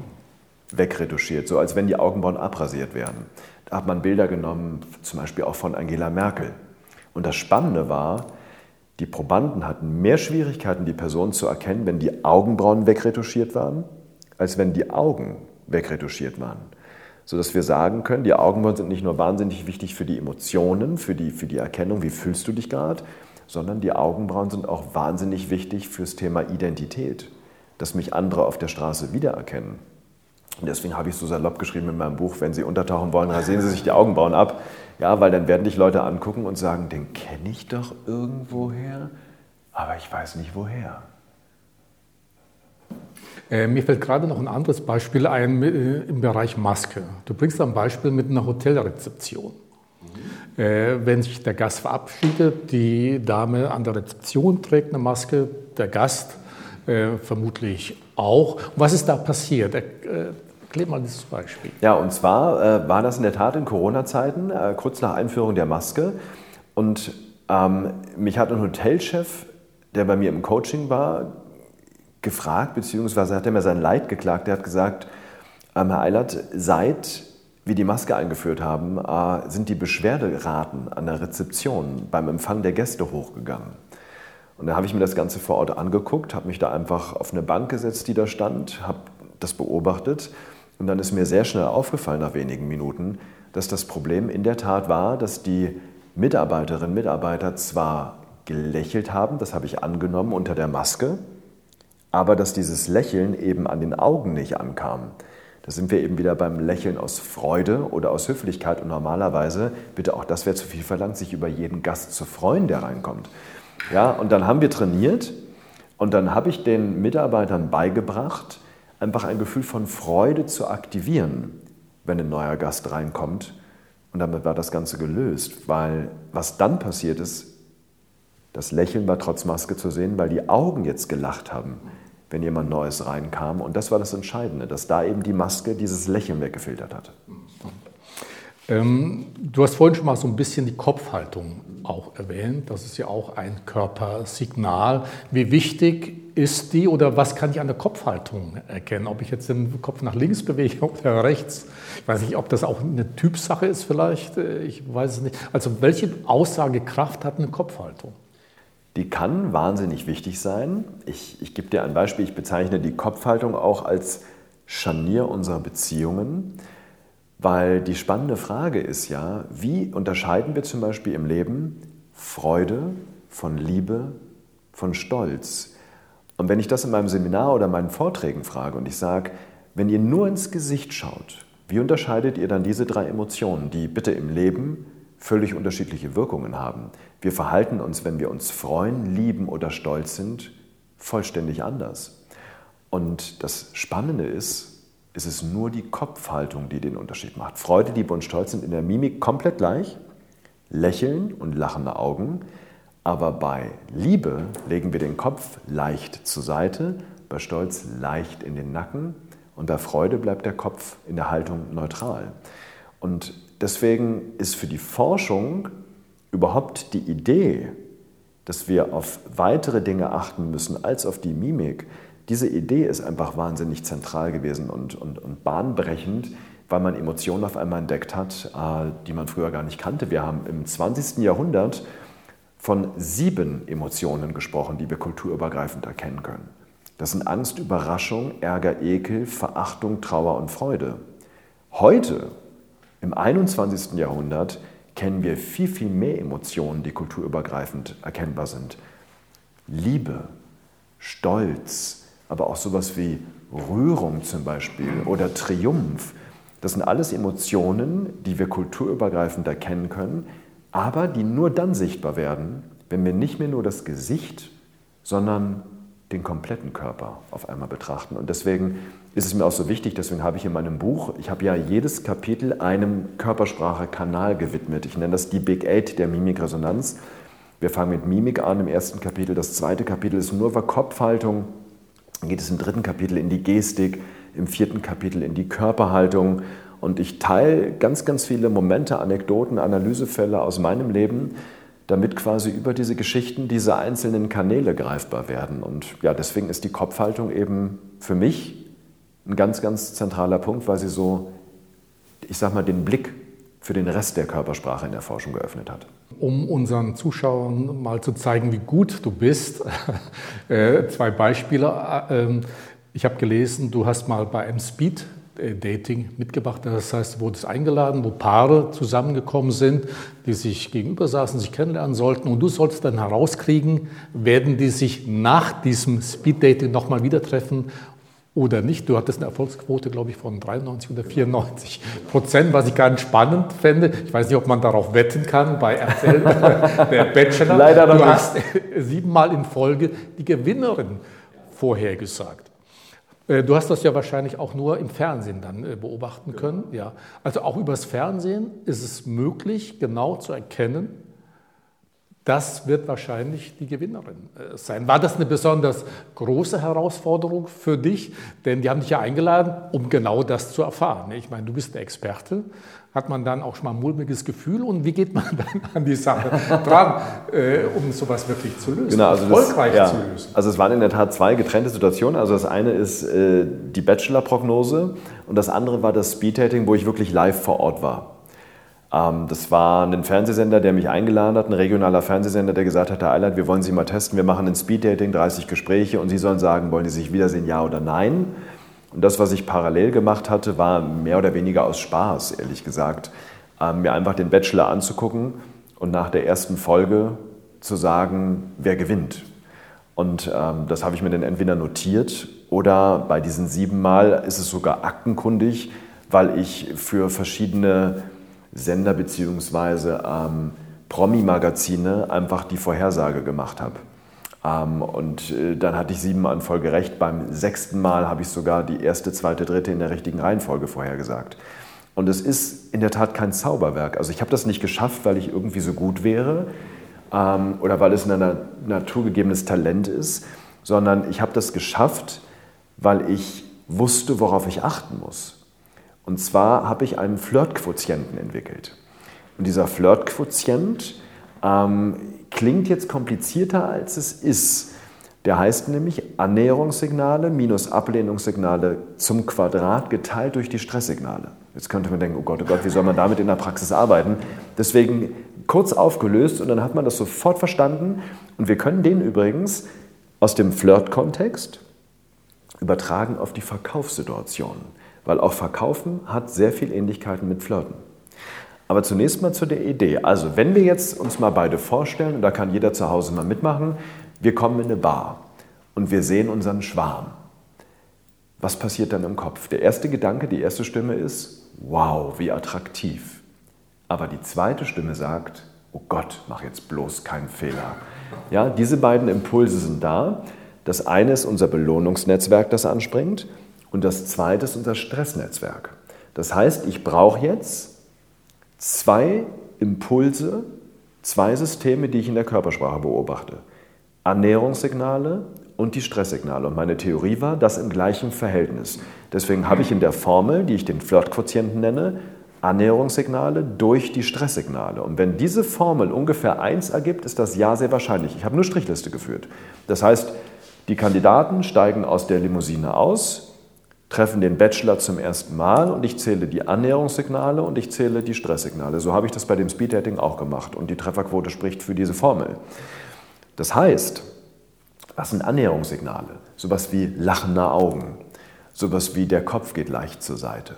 B: wegretuschiert, so als wenn die Augenbrauen abrasiert werden. Da hat man Bilder genommen, zum Beispiel auch von Angela Merkel. Und das Spannende war, die Probanden hatten mehr Schwierigkeiten, die Person zu erkennen, wenn die Augenbrauen wegretuschiert waren, als wenn die Augen wegretuschiert waren. Sodass wir sagen können, die Augenbrauen sind nicht nur wahnsinnig wichtig für die Emotionen, für die, für die Erkennung, wie fühlst du dich gerade, sondern die Augenbrauen sind auch wahnsinnig wichtig fürs Thema Identität, dass mich andere auf der Straße wiedererkennen. Und deswegen habe ich so salopp geschrieben in meinem Buch, wenn Sie untertauchen wollen, rasieren Sie sich die Augenbrauen ab. Ja, weil dann werden dich Leute angucken und sagen, den kenne ich doch irgendwoher, aber ich weiß nicht woher.
A: Äh, mir fällt gerade noch ein anderes Beispiel ein äh, im Bereich Maske. Du bringst ein Beispiel mit einer Hotelrezeption. Mhm. Äh, wenn sich der Gast verabschiedet, die Dame an der Rezeption trägt eine Maske, der Gast äh, vermutlich auch. Was ist da passiert? Er, Erklär mal dieses Beispiel.
B: Ja, und zwar äh, war das in der Tat in Corona-Zeiten, äh, kurz nach Einführung der Maske. Und ähm, mich hat ein Hotelchef, der bei mir im Coaching war, gefragt, beziehungsweise hat er mir sein Leid geklagt. Der hat gesagt, ähm, Herr Eilert, seit wir die Maske eingeführt haben, äh, sind die Beschwerderaten an der Rezeption beim Empfang der Gäste hochgegangen. Und da habe ich mir das Ganze vor Ort angeguckt, habe mich da einfach auf eine Bank gesetzt, die da stand, habe das beobachtet und dann ist mir sehr schnell aufgefallen nach wenigen Minuten, dass das Problem in der Tat war, dass die Mitarbeiterinnen und Mitarbeiter zwar gelächelt haben, das habe ich angenommen unter der Maske, aber dass dieses Lächeln eben an den Augen nicht ankam. Da sind wir eben wieder beim Lächeln aus Freude oder aus Höflichkeit und normalerweise, bitte auch das wäre zu viel verlangt, sich über jeden Gast zu freuen, der reinkommt. Ja, und dann haben wir trainiert und dann habe ich den Mitarbeitern beigebracht, einfach ein Gefühl von Freude zu aktivieren, wenn ein neuer Gast reinkommt. Und damit war das Ganze gelöst, weil was dann passiert ist, das Lächeln war trotz Maske zu sehen, weil die Augen jetzt gelacht haben, wenn jemand Neues reinkam. Und das war das Entscheidende, dass da eben die Maske dieses Lächeln weggefiltert hatte.
A: Ähm, du hast vorhin schon mal so ein bisschen die Kopfhaltung auch erwähnt. Das ist ja auch ein Körpersignal. Wie wichtig ist die oder was kann ich an der Kopfhaltung erkennen? Ob ich jetzt den Kopf nach links bewege oder rechts? Ich weiß nicht, ob das auch eine Typsache ist vielleicht. Ich weiß es nicht. Also welche Aussagekraft hat eine Kopfhaltung?
B: die kann wahnsinnig wichtig sein. Ich, ich gebe dir ein Beispiel, ich bezeichne die Kopfhaltung auch als Scharnier unserer Beziehungen, weil die spannende Frage ist ja, wie unterscheiden wir zum Beispiel im Leben Freude von Liebe, von Stolz? Und wenn ich das in meinem Seminar oder meinen Vorträgen frage und ich sage, wenn ihr nur ins Gesicht schaut, wie unterscheidet ihr dann diese drei Emotionen, die bitte im Leben völlig unterschiedliche Wirkungen haben? Wir verhalten uns, wenn wir uns freuen, lieben oder stolz sind, vollständig anders. Und das Spannende ist, es ist nur die Kopfhaltung, die den Unterschied macht. Freude, Liebe und Stolz sind in der Mimik komplett gleich. Lächeln und lachende Augen. Aber bei Liebe legen wir den Kopf leicht zur Seite, bei Stolz leicht in den Nacken und bei Freude bleibt der Kopf in der Haltung neutral. Und deswegen ist für die Forschung überhaupt die Idee, dass wir auf weitere Dinge achten müssen als auf die Mimik, diese Idee ist einfach wahnsinnig zentral gewesen und, und, und bahnbrechend, weil man Emotionen auf einmal entdeckt hat, äh, die man früher gar nicht kannte. Wir haben im 20. Jahrhundert von sieben Emotionen gesprochen, die wir kulturübergreifend erkennen können. Das sind Angst, Überraschung, Ärger, Ekel, Verachtung, Trauer und Freude. Heute, im 21. Jahrhundert, kennen wir viel, viel mehr Emotionen, die kulturübergreifend erkennbar sind. Liebe, Stolz, aber auch sowas wie Rührung zum Beispiel oder Triumph. Das sind alles Emotionen, die wir kulturübergreifend erkennen können, aber die nur dann sichtbar werden, wenn wir nicht mehr nur das Gesicht, sondern den kompletten Körper auf einmal betrachten. Und deswegen ist es mir auch so wichtig, deswegen habe ich in meinem Buch, ich habe ja jedes Kapitel einem Körpersprache-Kanal gewidmet. Ich nenne das die Big Eight der Mimikresonanz. Wir fangen mit Mimik an im ersten Kapitel. Das zweite Kapitel ist nur über Kopfhaltung. Geht es im dritten Kapitel in die Gestik, im vierten Kapitel in die Körperhaltung. Und ich teile ganz, ganz viele Momente, Anekdoten, Analysefälle aus meinem Leben, damit quasi über diese Geschichten diese einzelnen Kanäle greifbar werden. Und ja, deswegen ist die Kopfhaltung eben für mich ein ganz, ganz zentraler Punkt, weil sie so, ich sag mal, den Blick für den Rest der Körpersprache in der Forschung geöffnet hat.
A: Um unseren Zuschauern mal zu zeigen, wie gut du bist, äh, zwei Beispiele. Äh, ähm, ich habe gelesen, du hast mal bei einem Speed Dating mitgebracht. Das heißt, du wurdest eingeladen, wo Paare zusammengekommen sind, die sich gegenüber saßen, sich kennenlernen sollten. Und du solltest dann herauskriegen, werden die sich nach diesem Speed Dating nochmal wieder treffen oder nicht. Du hattest eine Erfolgsquote, glaube ich, von 93 oder 94 Prozent, was ich ganz spannend fände. Ich weiß nicht, ob man darauf wetten kann bei RTL, der Bachelor.
B: Leider du
A: hast siebenmal in Folge die Gewinnerin vorhergesagt. Äh, du hast das ja wahrscheinlich auch nur im Fernsehen dann äh, beobachten können. Ja. Also auch übers Fernsehen ist es möglich, genau zu erkennen, das wird wahrscheinlich die Gewinnerin äh, sein. War das eine besonders große Herausforderung für dich? Denn die haben dich ja eingeladen, um genau das zu erfahren. Ich meine, du bist der Experte. Hat man dann auch schon mal ein mulmiges Gefühl? Und wie geht man dann an die Sache dran, äh, um sowas wirklich zu lösen,
B: genau, also erfolgreich das, ja, zu lösen? Also es waren in der Tat zwei getrennte Situationen. Also das eine ist äh, die Bachelor-Prognose und das andere war das Speed-Dating, wo ich wirklich live vor Ort war. Ähm, das war ein Fernsehsender, der mich eingeladen hat, ein regionaler Fernsehsender, der gesagt hat, Herr Eilert, wir wollen Sie mal testen, wir machen ein Speeddating, 30 Gespräche und Sie sollen sagen, wollen Sie sich wiedersehen, ja oder nein. Und das, was ich parallel gemacht hatte, war mehr oder weniger aus Spaß, ehrlich gesagt, ähm, mir einfach den Bachelor anzugucken und nach der ersten Folge zu sagen, wer gewinnt. Und ähm, das habe ich mir dann entweder notiert oder bei diesen sieben Mal ist es sogar aktenkundig, weil ich für verschiedene Sender bzw. Ähm, Promi-Magazine einfach die Vorhersage gemacht habe. Ähm, und äh, dann hatte ich siebenmal in Folge recht. Beim sechsten Mal habe ich sogar die erste, zweite, dritte in der richtigen Reihenfolge vorhergesagt. Und es ist in der Tat kein Zauberwerk. Also ich habe das nicht geschafft, weil ich irgendwie so gut wäre ähm, oder weil es ein naturgegebenes Talent ist, sondern ich habe das geschafft, weil ich wusste, worauf ich achten muss. Und zwar habe ich einen Flirtquotienten entwickelt. Und dieser Flirtquotient ähm, klingt jetzt komplizierter, als es ist. Der heißt nämlich Annäherungssignale minus Ablehnungssignale zum Quadrat geteilt durch die Stresssignale. Jetzt könnte man denken, oh Gott, oh Gott, wie soll man damit in der Praxis arbeiten? Deswegen kurz aufgelöst und dann hat man das sofort verstanden. Und wir können den übrigens aus dem Flirt-Kontext übertragen auf die Verkaufssituation. Weil auch Verkaufen hat sehr viel Ähnlichkeiten mit Flirten. Aber zunächst mal zu der Idee. Also, wenn wir jetzt uns mal beide vorstellen, und da kann jeder zu Hause mal mitmachen, wir kommen in eine Bar und wir sehen unseren Schwarm. Was passiert dann im Kopf? Der erste Gedanke, die erste Stimme ist, wow, wie attraktiv. Aber die zweite Stimme sagt, oh Gott, mach jetzt bloß keinen Fehler. Ja, diese beiden Impulse sind da. Das eine ist unser Belohnungsnetzwerk, das anspringt, und das zweite ist unser Stressnetzwerk. Das heißt, ich brauche jetzt zwei Impulse, zwei Systeme, die ich in der Körpersprache beobachte. Annäherungssignale und die Stresssignale. Und meine Theorie war, das im gleichen Verhältnis. Deswegen habe ich in der Formel, die ich den Flirtquotienten nenne, Annäherungssignale durch die Stresssignale. Und wenn diese Formel ungefähr 1 ergibt, ist das Ja sehr wahrscheinlich. Ich habe nur Strichliste geführt. Das heißt, die Kandidaten steigen aus der Limousine aus, treffen den Bachelor zum ersten Mal und ich zähle die Annäherungssignale und ich zähle die Stresssignale. So habe ich das bei dem Speeddating auch gemacht und die Trefferquote spricht für diese Formel. Das heißt, was sind Annäherungssignale? Sowas wie lachende Augen, sowas wie der Kopf geht leicht zur Seite.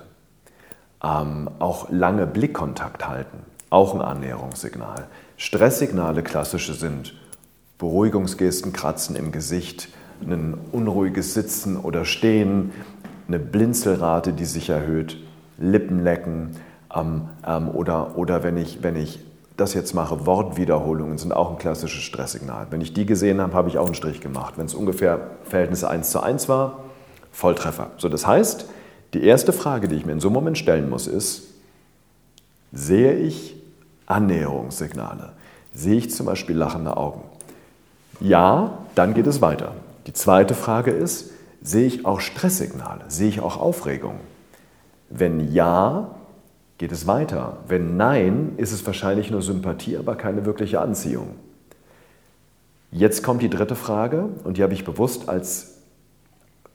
B: Ähm, auch lange Blickkontakt halten, auch ein Annäherungssignal. Stresssignale klassische sind Beruhigungsgesten, Kratzen im Gesicht, ein unruhiges Sitzen oder Stehen, eine Blinzelrate, die sich erhöht, Lippenlecken ähm, ähm, oder, oder wenn, ich, wenn ich das jetzt mache, Wortwiederholungen sind auch ein klassisches Stresssignal. Wenn ich die gesehen habe, habe ich auch einen Strich gemacht. Wenn es ungefähr Verhältnis 1 zu 1 war, Volltreffer. So, das heißt, die erste Frage, die ich mir in so einem Moment stellen muss, ist, sehe ich Annäherungssignale? Sehe ich zum Beispiel lachende Augen? Ja, dann geht es weiter. Die zweite Frage ist, Sehe ich auch Stresssignale? Sehe ich auch Aufregung? Wenn ja, geht es weiter. Wenn nein, ist es wahrscheinlich nur Sympathie, aber keine wirkliche Anziehung. Jetzt kommt die dritte Frage und die habe ich bewusst als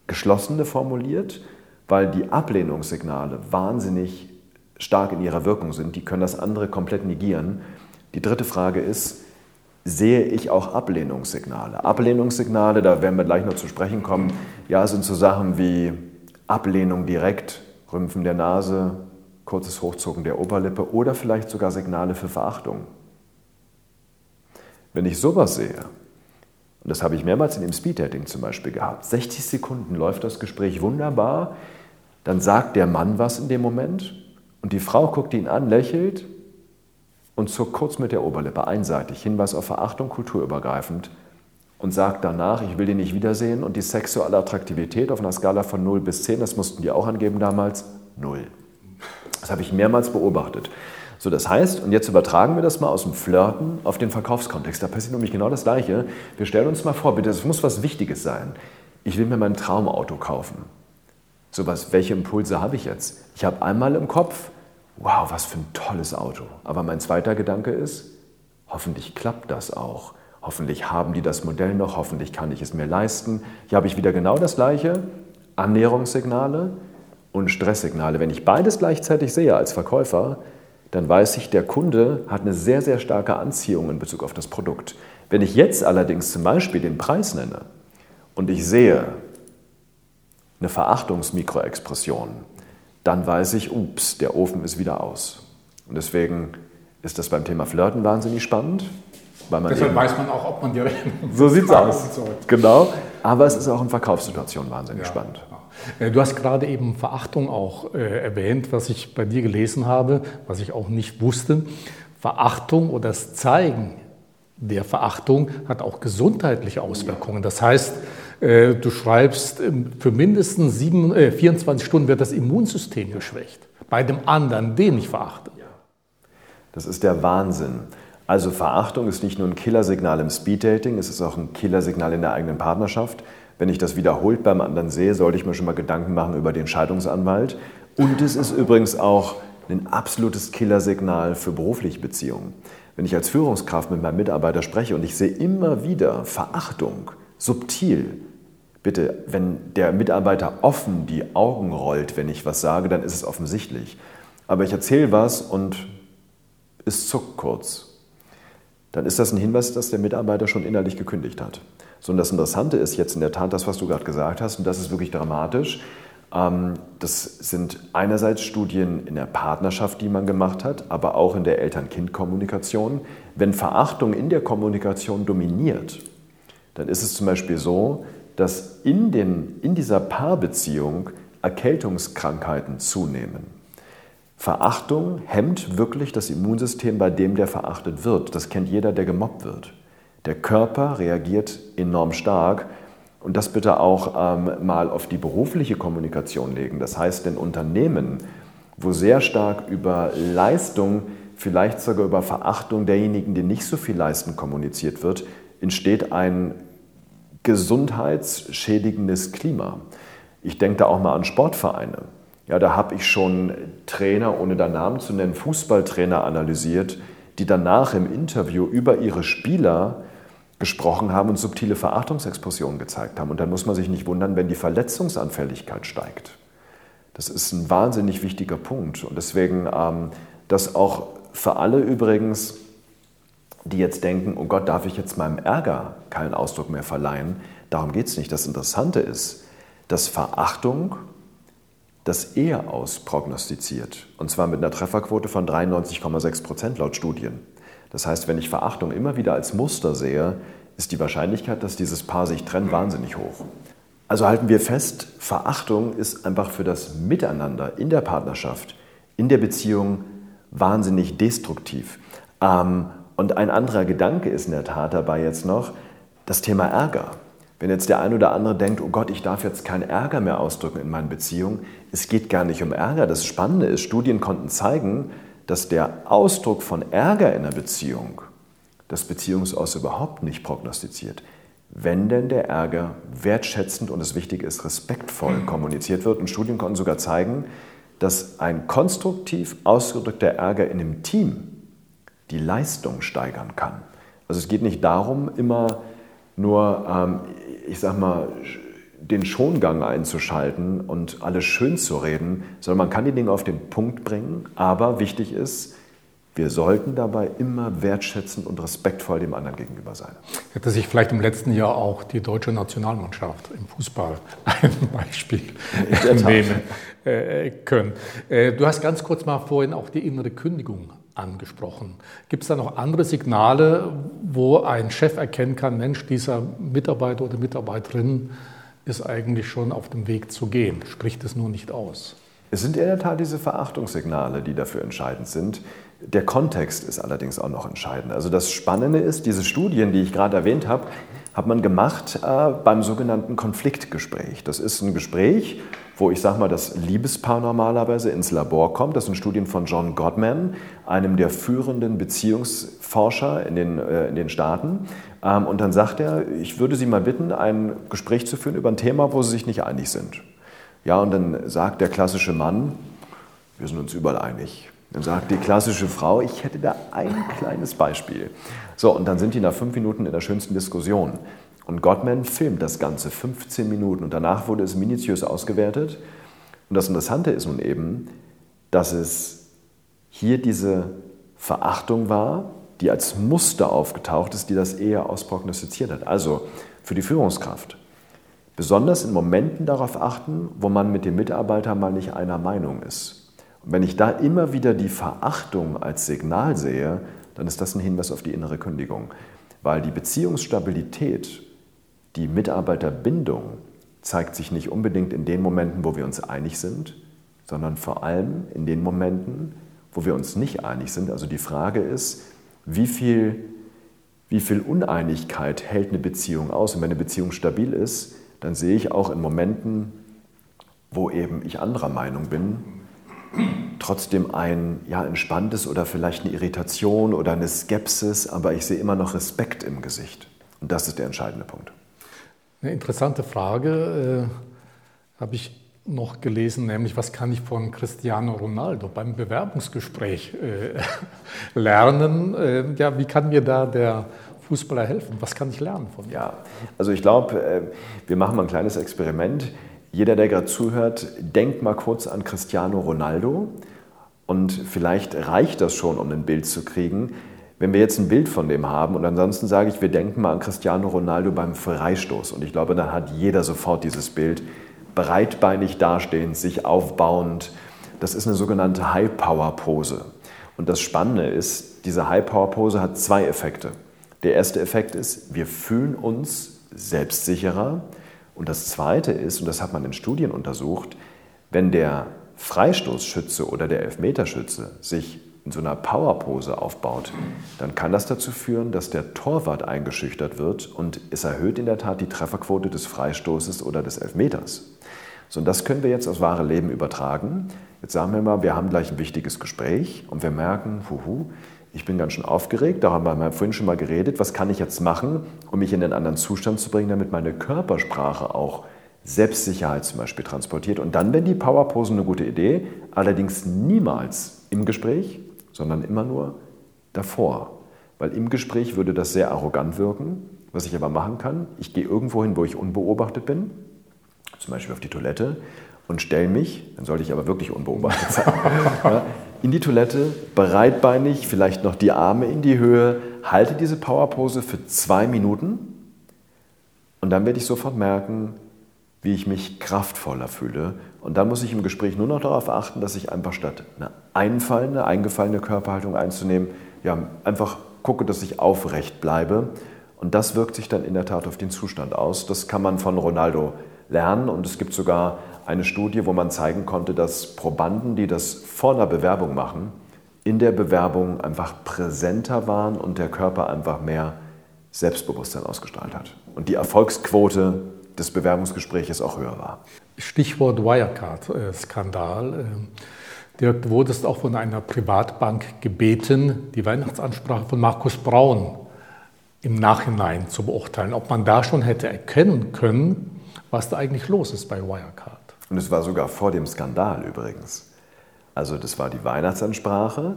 B: geschlossene formuliert, weil die Ablehnungssignale wahnsinnig stark in ihrer Wirkung sind. Die können das andere komplett negieren. Die dritte Frage ist, sehe ich auch Ablehnungssignale. Ablehnungssignale, da werden wir gleich noch zu sprechen kommen, ja, sind so Sachen wie Ablehnung direkt, Rümpfen der Nase, kurzes Hochzucken der Oberlippe oder vielleicht sogar Signale für Verachtung. Wenn ich sowas sehe, und das habe ich mehrmals in dem Speeddating zum Beispiel gehabt, 60 Sekunden läuft das Gespräch wunderbar, dann sagt der Mann was in dem Moment und die Frau guckt ihn an, lächelt und zuckt kurz mit der Oberlippe einseitig, Hinweis auf Verachtung, kulturübergreifend und sagt danach, ich will den nicht wiedersehen und die sexuelle Attraktivität auf einer Skala von 0 bis 10, das mussten die auch angeben damals, 0. Das habe ich mehrmals beobachtet. So, das heißt, und jetzt übertragen wir das mal aus dem Flirten auf den Verkaufskontext. Da passiert nämlich genau das Gleiche. Wir stellen uns mal vor, bitte, es muss was Wichtiges sein. Ich will mir mein Traumauto kaufen. So was, welche Impulse habe ich jetzt? Ich habe einmal im Kopf, wow, was für ein tolles Auto. Aber mein zweiter Gedanke ist, hoffentlich klappt das auch. Hoffentlich haben die das Modell noch, hoffentlich kann ich es mir leisten. Hier habe ich wieder genau das gleiche, Annäherungssignale und Stresssignale. Wenn ich beides gleichzeitig sehe als Verkäufer, dann weiß ich, der Kunde hat eine sehr, sehr starke Anziehung in Bezug auf das Produkt. Wenn ich jetzt allerdings zum Beispiel den Preis nenne und ich sehe eine Verachtungsmikroexpression, dann weiß ich, ups, der Ofen ist wieder aus. Und deswegen ist das beim Thema Flirten wahnsinnig spannend.
A: Deshalb weiß man auch, ob man die Rechnung
B: So sieht es aus. Genau. Aber es ist auch in Verkaufssituationen wahnsinnig ja. spannend.
A: Äh, du hast gerade eben Verachtung auch äh, erwähnt, was ich bei dir gelesen habe, was ich auch nicht wusste. Verachtung oder das Zeigen der Verachtung hat auch gesundheitliche Auswirkungen. Das heißt, äh, du schreibst, ähm, für mindestens sieben, äh, 24 Stunden wird das Immunsystem geschwächt. Bei dem anderen, den ich verachte.
B: Das ist der Wahnsinn. Also Verachtung ist nicht nur ein Killersignal im Speeddating, es ist auch ein Killersignal in der eigenen Partnerschaft. Wenn ich das wiederholt beim anderen sehe, sollte ich mir schon mal Gedanken machen über den Scheidungsanwalt. Und es ist übrigens auch ein absolutes Killersignal für berufliche Beziehungen. Wenn ich als Führungskraft mit meinem Mitarbeiter spreche und ich sehe immer wieder Verachtung, subtil. Bitte, wenn der Mitarbeiter offen die Augen rollt, wenn ich was sage, dann ist es offensichtlich. Aber ich erzähle was und es zuckt kurz. Dann ist das ein Hinweis, dass der Mitarbeiter schon innerlich gekündigt hat. So, und das Interessante ist jetzt in der Tat das, was du gerade gesagt hast, und das ist wirklich dramatisch. Ähm, das sind einerseits Studien in der Partnerschaft, die man gemacht hat, aber auch in der Eltern-Kind-Kommunikation. Wenn Verachtung in der Kommunikation dominiert, dann ist es zum Beispiel so, dass in, den, in dieser Paarbeziehung Erkältungskrankheiten zunehmen. Verachtung hemmt wirklich das Immunsystem bei dem, der verachtet wird. Das kennt jeder, der gemobbt wird. Der Körper reagiert enorm stark und das bitte auch ähm, mal auf die berufliche Kommunikation legen. Das heißt, in Unternehmen, wo sehr stark über Leistung, vielleicht sogar über Verachtung derjenigen, die nicht so viel leisten, kommuniziert wird, entsteht ein gesundheitsschädigendes Klima. Ich denke da auch mal an Sportvereine. Ja, da habe ich schon Trainer, ohne da Namen zu nennen, Fußballtrainer analysiert, die danach im Interview über ihre Spieler gesprochen haben und subtile Verachtungsexpressionen gezeigt haben. Und dann muss man sich nicht wundern, wenn die Verletzungsanfälligkeit steigt. Das ist ein wahnsinnig wichtiger Punkt. Und deswegen, ähm, das auch für alle übrigens, die jetzt denken, oh Gott, darf ich jetzt meinem Ärger keinen Ausdruck mehr verleihen? Darum geht es nicht. Das Interessante ist, dass Verachtung das eher ausprognostiziert. Und zwar mit einer Trefferquote von 93,6 Prozent laut Studien. Das heißt, wenn ich Verachtung immer wieder als Muster sehe, ist die Wahrscheinlichkeit, dass dieses Paar sich trennt, wahnsinnig hoch. Also halten wir fest, Verachtung ist einfach für das Miteinander in der Partnerschaft, in der Beziehung wahnsinnig destruktiv. Ähm, und ein anderer Gedanke ist in der Tat dabei jetzt noch das Thema Ärger. Wenn jetzt der ein oder andere denkt, oh Gott, ich darf jetzt keinen Ärger mehr ausdrücken in meinen Beziehungen, es geht gar nicht um Ärger. Das Spannende ist, Studien konnten zeigen, dass der Ausdruck von Ärger in einer Beziehung das Beziehungsaus überhaupt nicht prognostiziert. Wenn denn der Ärger wertschätzend und das Wichtige ist, respektvoll kommuniziert wird. Und Studien konnten sogar zeigen, dass ein konstruktiv ausgedrückter Ärger in einem Team die Leistung steigern kann. Also es geht nicht darum, immer nur, ähm, ich sag mal, den Schongang einzuschalten und alles schön zu reden, sondern man kann die Dinge auf den Punkt bringen. Aber wichtig ist, wir sollten dabei immer wertschätzend und respektvoll dem anderen gegenüber sein.
A: Hätte sich vielleicht im letzten Jahr auch die deutsche Nationalmannschaft im Fußball ein Beispiel nehmen äh, können. Äh, du hast ganz kurz mal vorhin auch die innere Kündigung angesprochen. Gibt es da noch andere Signale, wo ein Chef erkennen kann, Mensch, dieser Mitarbeiter oder Mitarbeiterin ist eigentlich schon auf dem Weg zu gehen, spricht es nur nicht aus.
B: Es sind in der Tat diese Verachtungssignale, die dafür entscheidend sind. Der Kontext ist allerdings auch noch entscheidend. Also das Spannende ist, diese Studien, die ich gerade erwähnt habe, hat man gemacht äh, beim sogenannten Konfliktgespräch. Das ist ein Gespräch, wo ich sage mal, das Liebespaar normalerweise ins Labor kommt. Das sind Studien von John Gottman, einem der führenden Beziehungsforscher in den, äh, in den Staaten. Ähm, und dann sagt er, ich würde Sie mal bitten, ein Gespräch zu führen über ein Thema, wo Sie sich nicht einig sind. Ja, und dann sagt der klassische Mann, wir sind uns überall einig. Dann sagt die klassische Frau, ich hätte da ein kleines Beispiel. So, und dann sind die nach fünf Minuten in der schönsten Diskussion. Und Gottman filmt das Ganze 15 Minuten und danach wurde es minutiös ausgewertet. Und das Interessante ist nun eben, dass es hier diese Verachtung war, die als Muster aufgetaucht ist, die das eher ausprognostiziert hat. Also für die Führungskraft. Besonders in Momenten darauf achten, wo man mit dem Mitarbeiter mal nicht einer Meinung ist. Und wenn ich da immer wieder die Verachtung als Signal sehe, dann ist das ein Hinweis auf die innere Kündigung. Weil die Beziehungsstabilität, die Mitarbeiterbindung zeigt sich nicht unbedingt in den Momenten, wo wir uns einig sind, sondern vor allem in den Momenten, wo wir uns nicht einig sind. Also die Frage ist, wie viel, wie viel Uneinigkeit hält eine Beziehung aus? Und wenn eine Beziehung stabil ist, dann sehe ich auch in Momenten, wo eben ich anderer Meinung bin, trotzdem ein ja, entspanntes oder vielleicht eine Irritation oder eine Skepsis, aber ich sehe immer noch Respekt im Gesicht. Und das ist der entscheidende Punkt.
A: Eine interessante Frage äh, habe ich noch gelesen, nämlich was kann ich von Cristiano Ronaldo beim Bewerbungsgespräch äh, lernen? Äh, ja, wie kann mir da der Fußballer helfen? Was kann ich lernen von
B: dir? Ja, also ich glaube, äh, wir machen mal ein kleines Experiment. Jeder, der gerade zuhört, denkt mal kurz an Cristiano Ronaldo und vielleicht reicht das schon, um ein Bild zu kriegen. Wenn wir jetzt ein Bild von dem haben und ansonsten sage ich, wir denken mal an Cristiano Ronaldo beim Freistoß und ich glaube, dann hat jeder sofort dieses Bild breitbeinig dastehend, sich aufbauend. Das ist eine sogenannte High-Power-Pose. Und das Spannende ist, diese High-Power-Pose hat zwei Effekte. Der erste Effekt ist, wir fühlen uns selbstsicherer. Und das zweite ist, und das hat man in Studien untersucht, wenn der Freistoßschütze oder der Elfmeterschütze sich in so einer Powerpose aufbaut, dann kann das dazu führen, dass der Torwart eingeschüchtert wird und es erhöht in der Tat die Trefferquote des Freistoßes oder des Elfmeters. So, und das können wir jetzt aufs wahre Leben übertragen. Jetzt sagen wir mal, wir haben gleich ein wichtiges Gespräch und wir merken, huhu, ich bin ganz schön aufgeregt, darüber haben wir vorhin schon mal geredet, was kann ich jetzt machen, um mich in einen anderen Zustand zu bringen, damit meine Körpersprache auch Selbstsicherheit zum Beispiel transportiert. Und dann wäre die Powerpose eine gute Idee, allerdings niemals im Gespräch, sondern immer nur davor. Weil im Gespräch würde das sehr arrogant wirken. Was ich aber machen kann, ich gehe irgendwo hin, wo ich unbeobachtet bin, zum Beispiel auf die Toilette und stelle mich, dann sollte ich aber wirklich unbeobachtet sein, in die Toilette, breitbeinig, vielleicht noch die Arme in die Höhe, halte diese Powerpose für zwei Minuten und dann werde ich sofort merken, wie ich mich kraftvoller fühle. Und dann muss ich im Gespräch nur noch darauf achten, dass ich einfach statt eine einfallende, eingefallene Körperhaltung einzunehmen, ja, einfach gucke, dass ich aufrecht bleibe. Und das wirkt sich dann in der Tat auf den Zustand aus. Das kann man von Ronaldo lernen. Und es gibt sogar eine Studie, wo man zeigen konnte, dass Probanden, die das vor einer Bewerbung machen, in der Bewerbung einfach präsenter waren und der Körper einfach mehr Selbstbewusstsein ausgestrahlt hat. Und die Erfolgsquote des Bewerbungsgespräches auch höher war.
A: Stichwort Wirecard-Skandal. Ähm, Dirk, du wurdest auch von einer Privatbank gebeten, die Weihnachtsansprache von Markus Braun im Nachhinein zu beurteilen, ob man da schon hätte erkennen können, was da eigentlich los ist bei Wirecard.
B: Und es war sogar vor dem Skandal übrigens. Also das war die Weihnachtsansprache.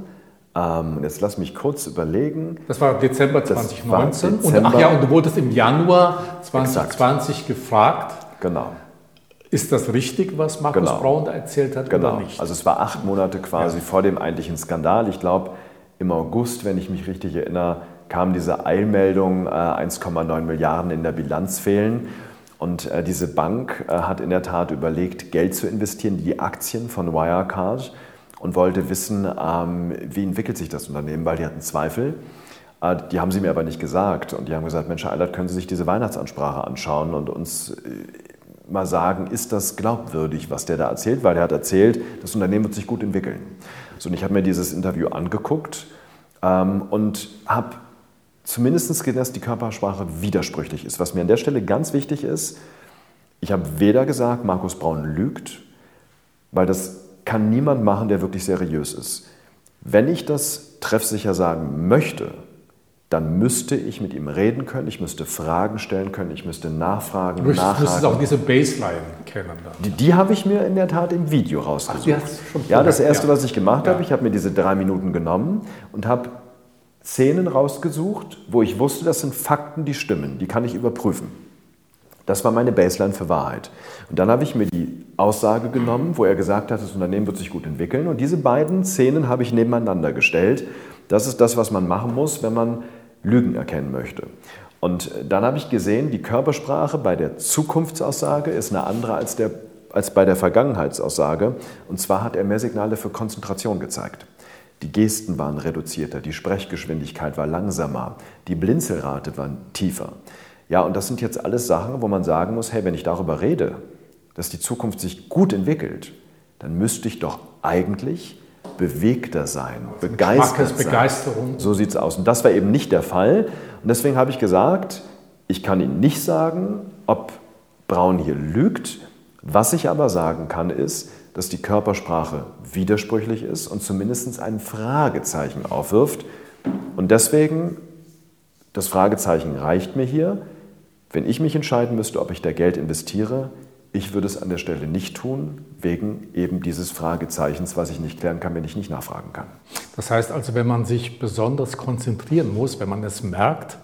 B: Ähm, jetzt lass mich kurz überlegen.
A: Das war Dezember 2019. Dezember. Und, ach ja, und du wurdest im Januar 2020 Exakt. gefragt.
B: Genau.
A: Ist das richtig, was Markus genau. Braun da erzählt hat
B: genau.
A: oder nicht?
B: Also es war acht Monate quasi ja. vor dem eigentlichen Skandal. Ich glaube, im August, wenn ich mich richtig erinnere, kam diese Eilmeldung, äh, 1,9 Milliarden in der Bilanz fehlen. Und äh, diese Bank äh, hat in der Tat überlegt, Geld zu investieren, die Aktien von Wirecard und wollte wissen, ähm, wie entwickelt sich das Unternehmen, weil die hatten Zweifel. Äh, die haben sie mir aber nicht gesagt. Und die haben gesagt, Mensch, Eilert, können Sie sich diese Weihnachtsansprache anschauen und uns äh, mal sagen, ist das glaubwürdig, was der da erzählt? Weil er hat erzählt, das Unternehmen wird sich gut entwickeln. So, und ich habe mir dieses Interview angeguckt ähm, und habe zumindest gesehen, dass die Körpersprache widersprüchlich ist. Was mir an der Stelle ganz wichtig ist, ich habe weder gesagt, Markus Braun lügt, weil das kann niemand machen, der wirklich seriös ist. Wenn ich das treffsicher sagen möchte, dann müsste ich mit ihm reden können, ich müsste Fragen stellen können, ich müsste nachfragen,
A: du nachhaken. Du müsstest auch diese Baseline kennen. Dann.
B: Die, die habe ich mir in der Tat im Video rausgesucht. Ach, ja, das Erste, ja. was ich gemacht ja. habe, ich habe mir diese drei Minuten genommen und habe Szenen rausgesucht, wo ich wusste, das sind Fakten, die stimmen, die kann ich überprüfen. Das war meine Baseline für Wahrheit. Und dann habe ich mir die Aussage genommen, wo er gesagt hat, das Unternehmen wird sich gut entwickeln. Und diese beiden Szenen habe ich nebeneinander gestellt. Das ist das, was man machen muss, wenn man Lügen erkennen möchte. Und dann habe ich gesehen, die Körpersprache bei der Zukunftsaussage ist eine andere als, der, als bei der Vergangenheitsaussage. Und zwar hat er mehr Signale für Konzentration gezeigt. Die Gesten waren reduzierter, die Sprechgeschwindigkeit war langsamer, die Blinzelrate war tiefer. Ja, und das sind jetzt alles Sachen, wo man sagen muss, hey, wenn ich darüber rede, dass die Zukunft sich gut entwickelt, dann müsste ich doch eigentlich bewegter sein, begeistert sein.
A: Begeisterung.
B: So sieht es aus. Und das war eben nicht der Fall. Und deswegen habe ich gesagt, ich kann Ihnen nicht sagen, ob Braun hier lügt. Was ich aber sagen kann, ist, dass die Körpersprache widersprüchlich ist und zumindest ein Fragezeichen aufwirft. Und deswegen, das Fragezeichen reicht mir hier. Wenn ich mich entscheiden müsste, ob ich da Geld investiere, ich würde es an der Stelle nicht tun, wegen eben dieses Fragezeichens, was ich nicht klären kann, wenn ich nicht nachfragen kann.
A: Das heißt also, wenn man sich besonders konzentrieren muss, wenn man es merkt,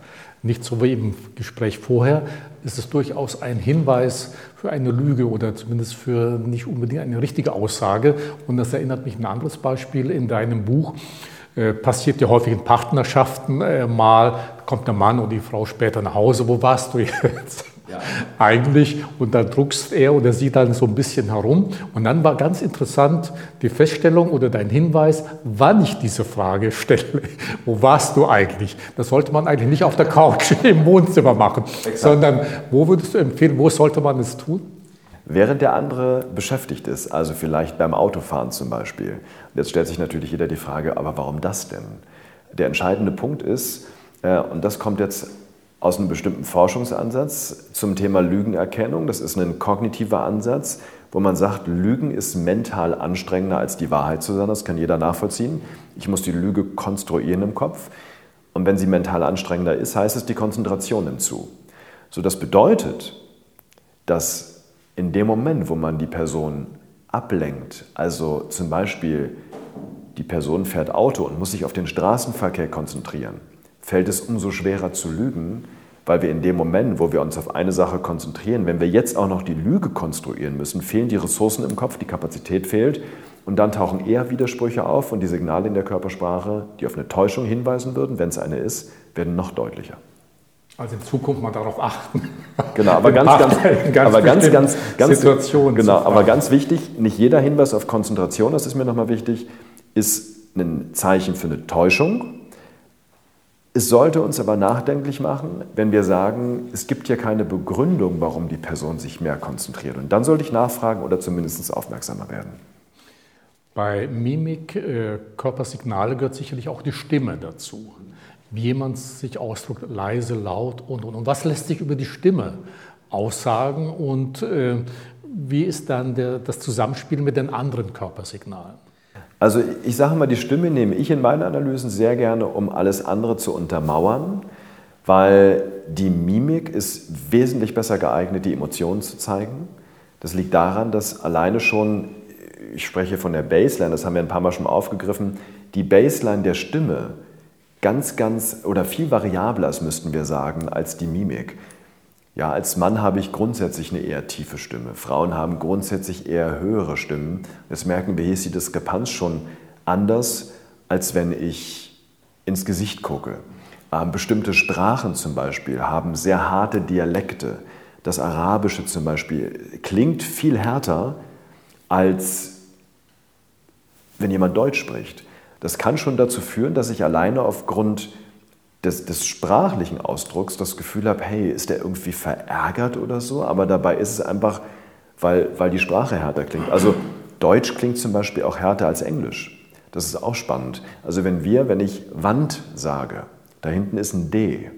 A: Nicht so wie im Gespräch vorher, ist es durchaus ein Hinweis für eine Lüge oder zumindest für nicht unbedingt eine richtige Aussage. Und das erinnert mich an ein anderes Beispiel in deinem Buch. Äh, passiert ja häufig in Partnerschaften äh, mal, kommt der Mann und die Frau später nach Hause, wo warst du jetzt? Ja. Eigentlich, und dann druckst er oder sie dann so ein bisschen herum. Und dann war ganz interessant die Feststellung oder dein Hinweis, wann ich diese Frage stelle. Wo warst du eigentlich? Das sollte man eigentlich nicht auf der Couch im Wohnzimmer machen, Exakt. sondern wo würdest du empfehlen, wo sollte man es tun?
B: Während der andere beschäftigt ist, also vielleicht beim Autofahren zum Beispiel. Und jetzt stellt sich natürlich jeder die Frage, aber warum das denn? Der entscheidende Punkt ist, und das kommt jetzt aus einem bestimmten Forschungsansatz zum Thema Lügenerkennung. Das ist ein kognitiver Ansatz, wo man sagt, Lügen ist mental anstrengender als die Wahrheit zu sagen. Das kann jeder nachvollziehen. Ich muss die Lüge konstruieren im Kopf. Und wenn sie mental anstrengender ist, heißt es, die Konzentration nimmt zu. So, das bedeutet, dass in dem Moment, wo man die Person ablenkt, also zum Beispiel die Person fährt Auto und muss sich auf den Straßenverkehr konzentrieren, fällt es umso schwerer zu lügen, weil wir in dem Moment, wo wir uns auf eine Sache konzentrieren, wenn wir jetzt auch noch die Lüge konstruieren müssen, fehlen die Ressourcen im Kopf, die Kapazität fehlt und dann tauchen eher Widersprüche auf und die Signale in der Körpersprache, die auf eine Täuschung hinweisen würden, wenn es eine ist, werden noch deutlicher.
A: Also in Zukunft mal darauf achten.
B: Genau, aber ganz, ganz, ganz, aber ganz, ganz, ganz, Situationen genau, aber ganz wichtig, nicht jeder Hinweis auf Konzentration, das ist mir nochmal wichtig, ist ein Zeichen für eine Täuschung. Es sollte uns aber nachdenklich machen, wenn wir sagen, es gibt ja keine Begründung, warum die Person sich mehr konzentriert. Und dann sollte ich nachfragen oder zumindest aufmerksamer werden.
A: Bei Mimik, äh, Körpersignale gehört sicherlich auch die Stimme dazu wie jemand sich ausdrückt, leise, laut und, und, und. Was lässt sich über die Stimme aussagen und äh, wie ist dann der, das Zusammenspiel mit den anderen Körpersignalen?
B: Also ich sage mal, die Stimme nehme ich in meinen Analysen sehr gerne, um alles andere zu untermauern, weil die Mimik ist wesentlich besser geeignet, die Emotionen zu zeigen. Das liegt daran, dass alleine schon, ich spreche von der Baseline, das haben wir ein paar Mal schon aufgegriffen, die Baseline der Stimme ganz, ganz oder viel variabler ist, müssten wir sagen, als die Mimik. Ja, als Mann habe ich grundsätzlich eine eher tiefe Stimme. Frauen haben grundsätzlich eher höhere Stimmen. Das merken wir, hier ist die Diskrepanz schon anders, als wenn ich ins Gesicht gucke. Ähm, bestimmte Sprachen zum Beispiel haben sehr harte Dialekte. Das Arabische zum Beispiel klingt viel härter, als wenn jemand Deutsch spricht. Das kann schon dazu führen, dass ich alleine aufgrund des, des, sprachlichen Ausdrucks das Gefühl habe, hey, ist der irgendwie verärgert oder so? Aber dabei ist es einfach, weil, weil die Sprache härter klingt. Also Deutsch klingt zum Beispiel auch härter als Englisch. Das ist auch spannend. Also wenn wir, wenn ich Wand sage, da hinten ist ein D.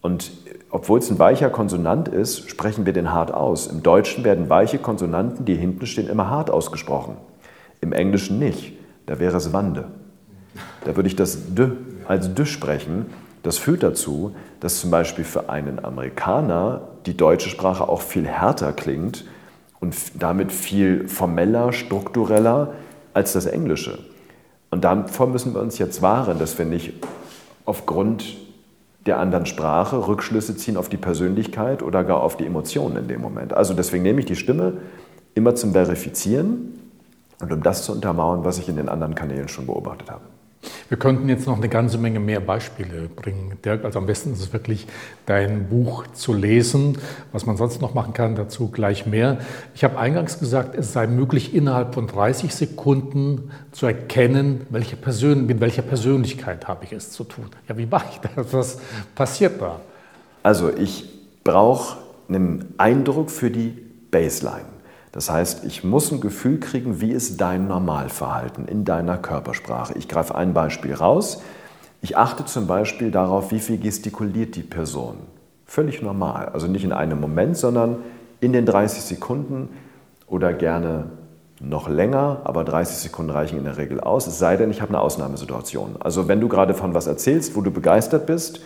B: Und obwohl es ein weicher Konsonant ist, sprechen wir den hart aus. Im Deutschen werden weiche Konsonanten, die hinten stehen, immer hart ausgesprochen. Im Englischen nicht. Da wäre es Wande. Da würde ich das D als D sprechen. Das führt dazu, dass zum Beispiel für einen Amerikaner die deutsche Sprache auch viel härter klingt und damit viel formeller, struktureller als das Englische. Und davor müssen wir uns jetzt wahren, dass wir nicht aufgrund der anderen Sprache Rückschlüsse ziehen auf die Persönlichkeit oder gar auf die Emotionen in dem Moment. Also deswegen nehme ich die Stimme immer zum Verifizieren und um das zu untermauern, was ich in den anderen Kanälen schon beobachtet habe.
A: Wir könnten jetzt noch eine ganze Menge mehr Beispiele bringen, Dirk. Also am besten ist es wirklich, dein Buch zu lesen. Was man sonst noch machen kann, dazu gleich mehr. Ich habe eingangs gesagt, es sei möglich, innerhalb von 30 Sekunden zu erkennen, welche Persön mit welcher Persönlichkeit habe ich es zu tun. Ja, wie mache ich das? Was passiert da?
B: Also ich brauche einen Eindruck für die Baseline. Das heißt, ich muss ein Gefühl kriegen, wie ist dein Normalverhalten in deiner Körpersprache. Ich greife ein Beispiel raus. Ich achte zum Beispiel darauf, wie viel gestikuliert die Person. Völlig normal. Also nicht in einem Moment, sondern in den 30 Sekunden oder gerne noch länger, aber 30 Sekunden reichen in der Regel aus, es sei denn, ich habe eine Ausnahmesituation. Also wenn du gerade von was erzählst, wo du begeistert bist,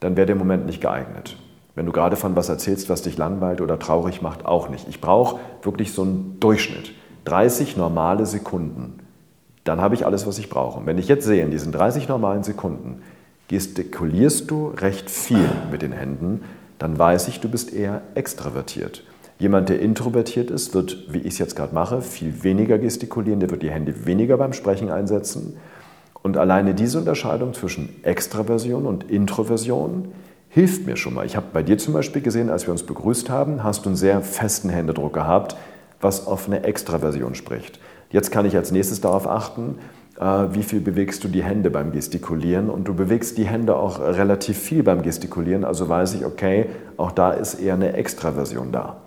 B: dann wäre der Moment nicht geeignet. Wenn du gerade von was erzählst, was dich langweilt oder traurig macht, auch nicht. Ich brauche wirklich so einen Durchschnitt. 30 normale Sekunden. Dann habe ich alles, was ich brauche. Und wenn ich jetzt sehe, in diesen 30 normalen Sekunden Gestikulierst du recht viel mit den Händen, dann weiß ich, du bist eher extravertiert. Jemand, der introvertiert ist, wird, wie ich es jetzt gerade mache, viel weniger gestikulieren, der wird die Hände weniger beim Sprechen einsetzen. Und alleine diese Unterscheidung zwischen Extraversion und Introversion hilft mir schon mal. Ich habe bei dir zum Beispiel gesehen, als wir uns begrüßt haben, hast du einen sehr festen Händedruck gehabt, was auf eine Extraversion spricht. Jetzt kann ich als nächstes darauf achten, äh, wie viel bewegst du die Hände beim Gestikulieren und du bewegst die Hände auch relativ viel beim Gestikulieren, also weiß ich, okay, auch da ist eher eine Extraversion da.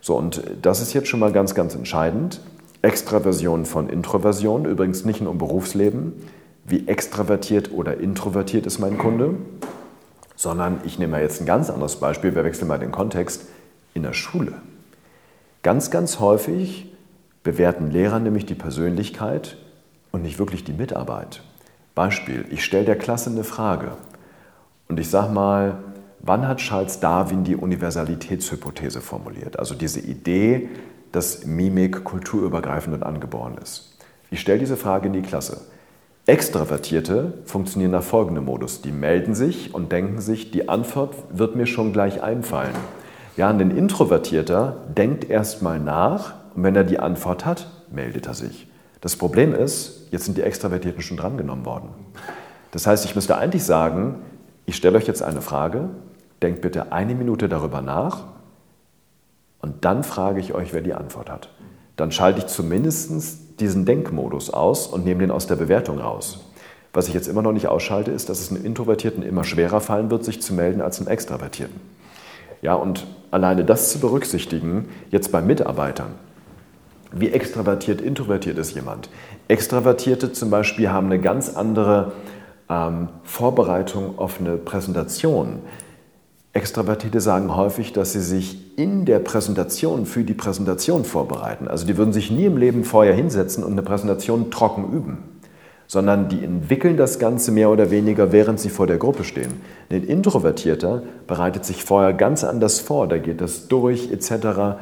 B: So, und das ist jetzt schon mal ganz, ganz entscheidend. Extraversion von Introversion, übrigens nicht nur im Berufsleben, wie extravertiert oder introvertiert ist mein Kunde, sondern ich nehme jetzt ein ganz anderes Beispiel, wir wechseln mal den Kontext, in der Schule. Ganz, ganz häufig bewerten Lehrer nämlich die Persönlichkeit und nicht wirklich die Mitarbeit. Beispiel, ich stelle der Klasse eine Frage und ich sage mal, wann hat Charles Darwin die Universalitätshypothese formuliert? Also diese Idee, dass Mimik kulturübergreifend und angeboren ist. Ich stelle diese Frage in die Klasse. Extravertierte funktionieren nach folgendem Modus. Die melden sich und denken sich, die Antwort wird mir schon gleich einfallen. Ja, ein Introvertierter denkt erstmal nach und wenn er die Antwort hat, meldet er sich. Das Problem ist, jetzt sind die Extravertierten schon drangenommen worden. Das heißt, ich müsste eigentlich sagen, ich stelle euch jetzt eine Frage, denkt bitte eine Minute darüber nach und dann frage ich euch, wer die Antwort hat. Dann schalte ich zumindest diesen Denkmodus aus und nehme den aus der Bewertung raus. Was ich jetzt immer noch nicht ausschalte, ist, dass es einem Introvertierten immer schwerer fallen wird, sich zu melden als einem Extravertierten. Ja, und alleine das zu berücksichtigen, jetzt bei Mitarbeitern, wie extravertiert, introvertiert ist jemand. Extravertierte zum Beispiel haben eine ganz andere ähm, Vorbereitung auf eine Präsentation. Extravertierte sagen häufig, dass sie sich in der Präsentation für die Präsentation vorbereiten. Also die würden sich nie im Leben vorher hinsetzen und eine Präsentation trocken üben, sondern die entwickeln das Ganze mehr oder weniger, während sie vor der Gruppe stehen. Ein Introvertierter bereitet sich vorher ganz anders vor, da geht das durch etc.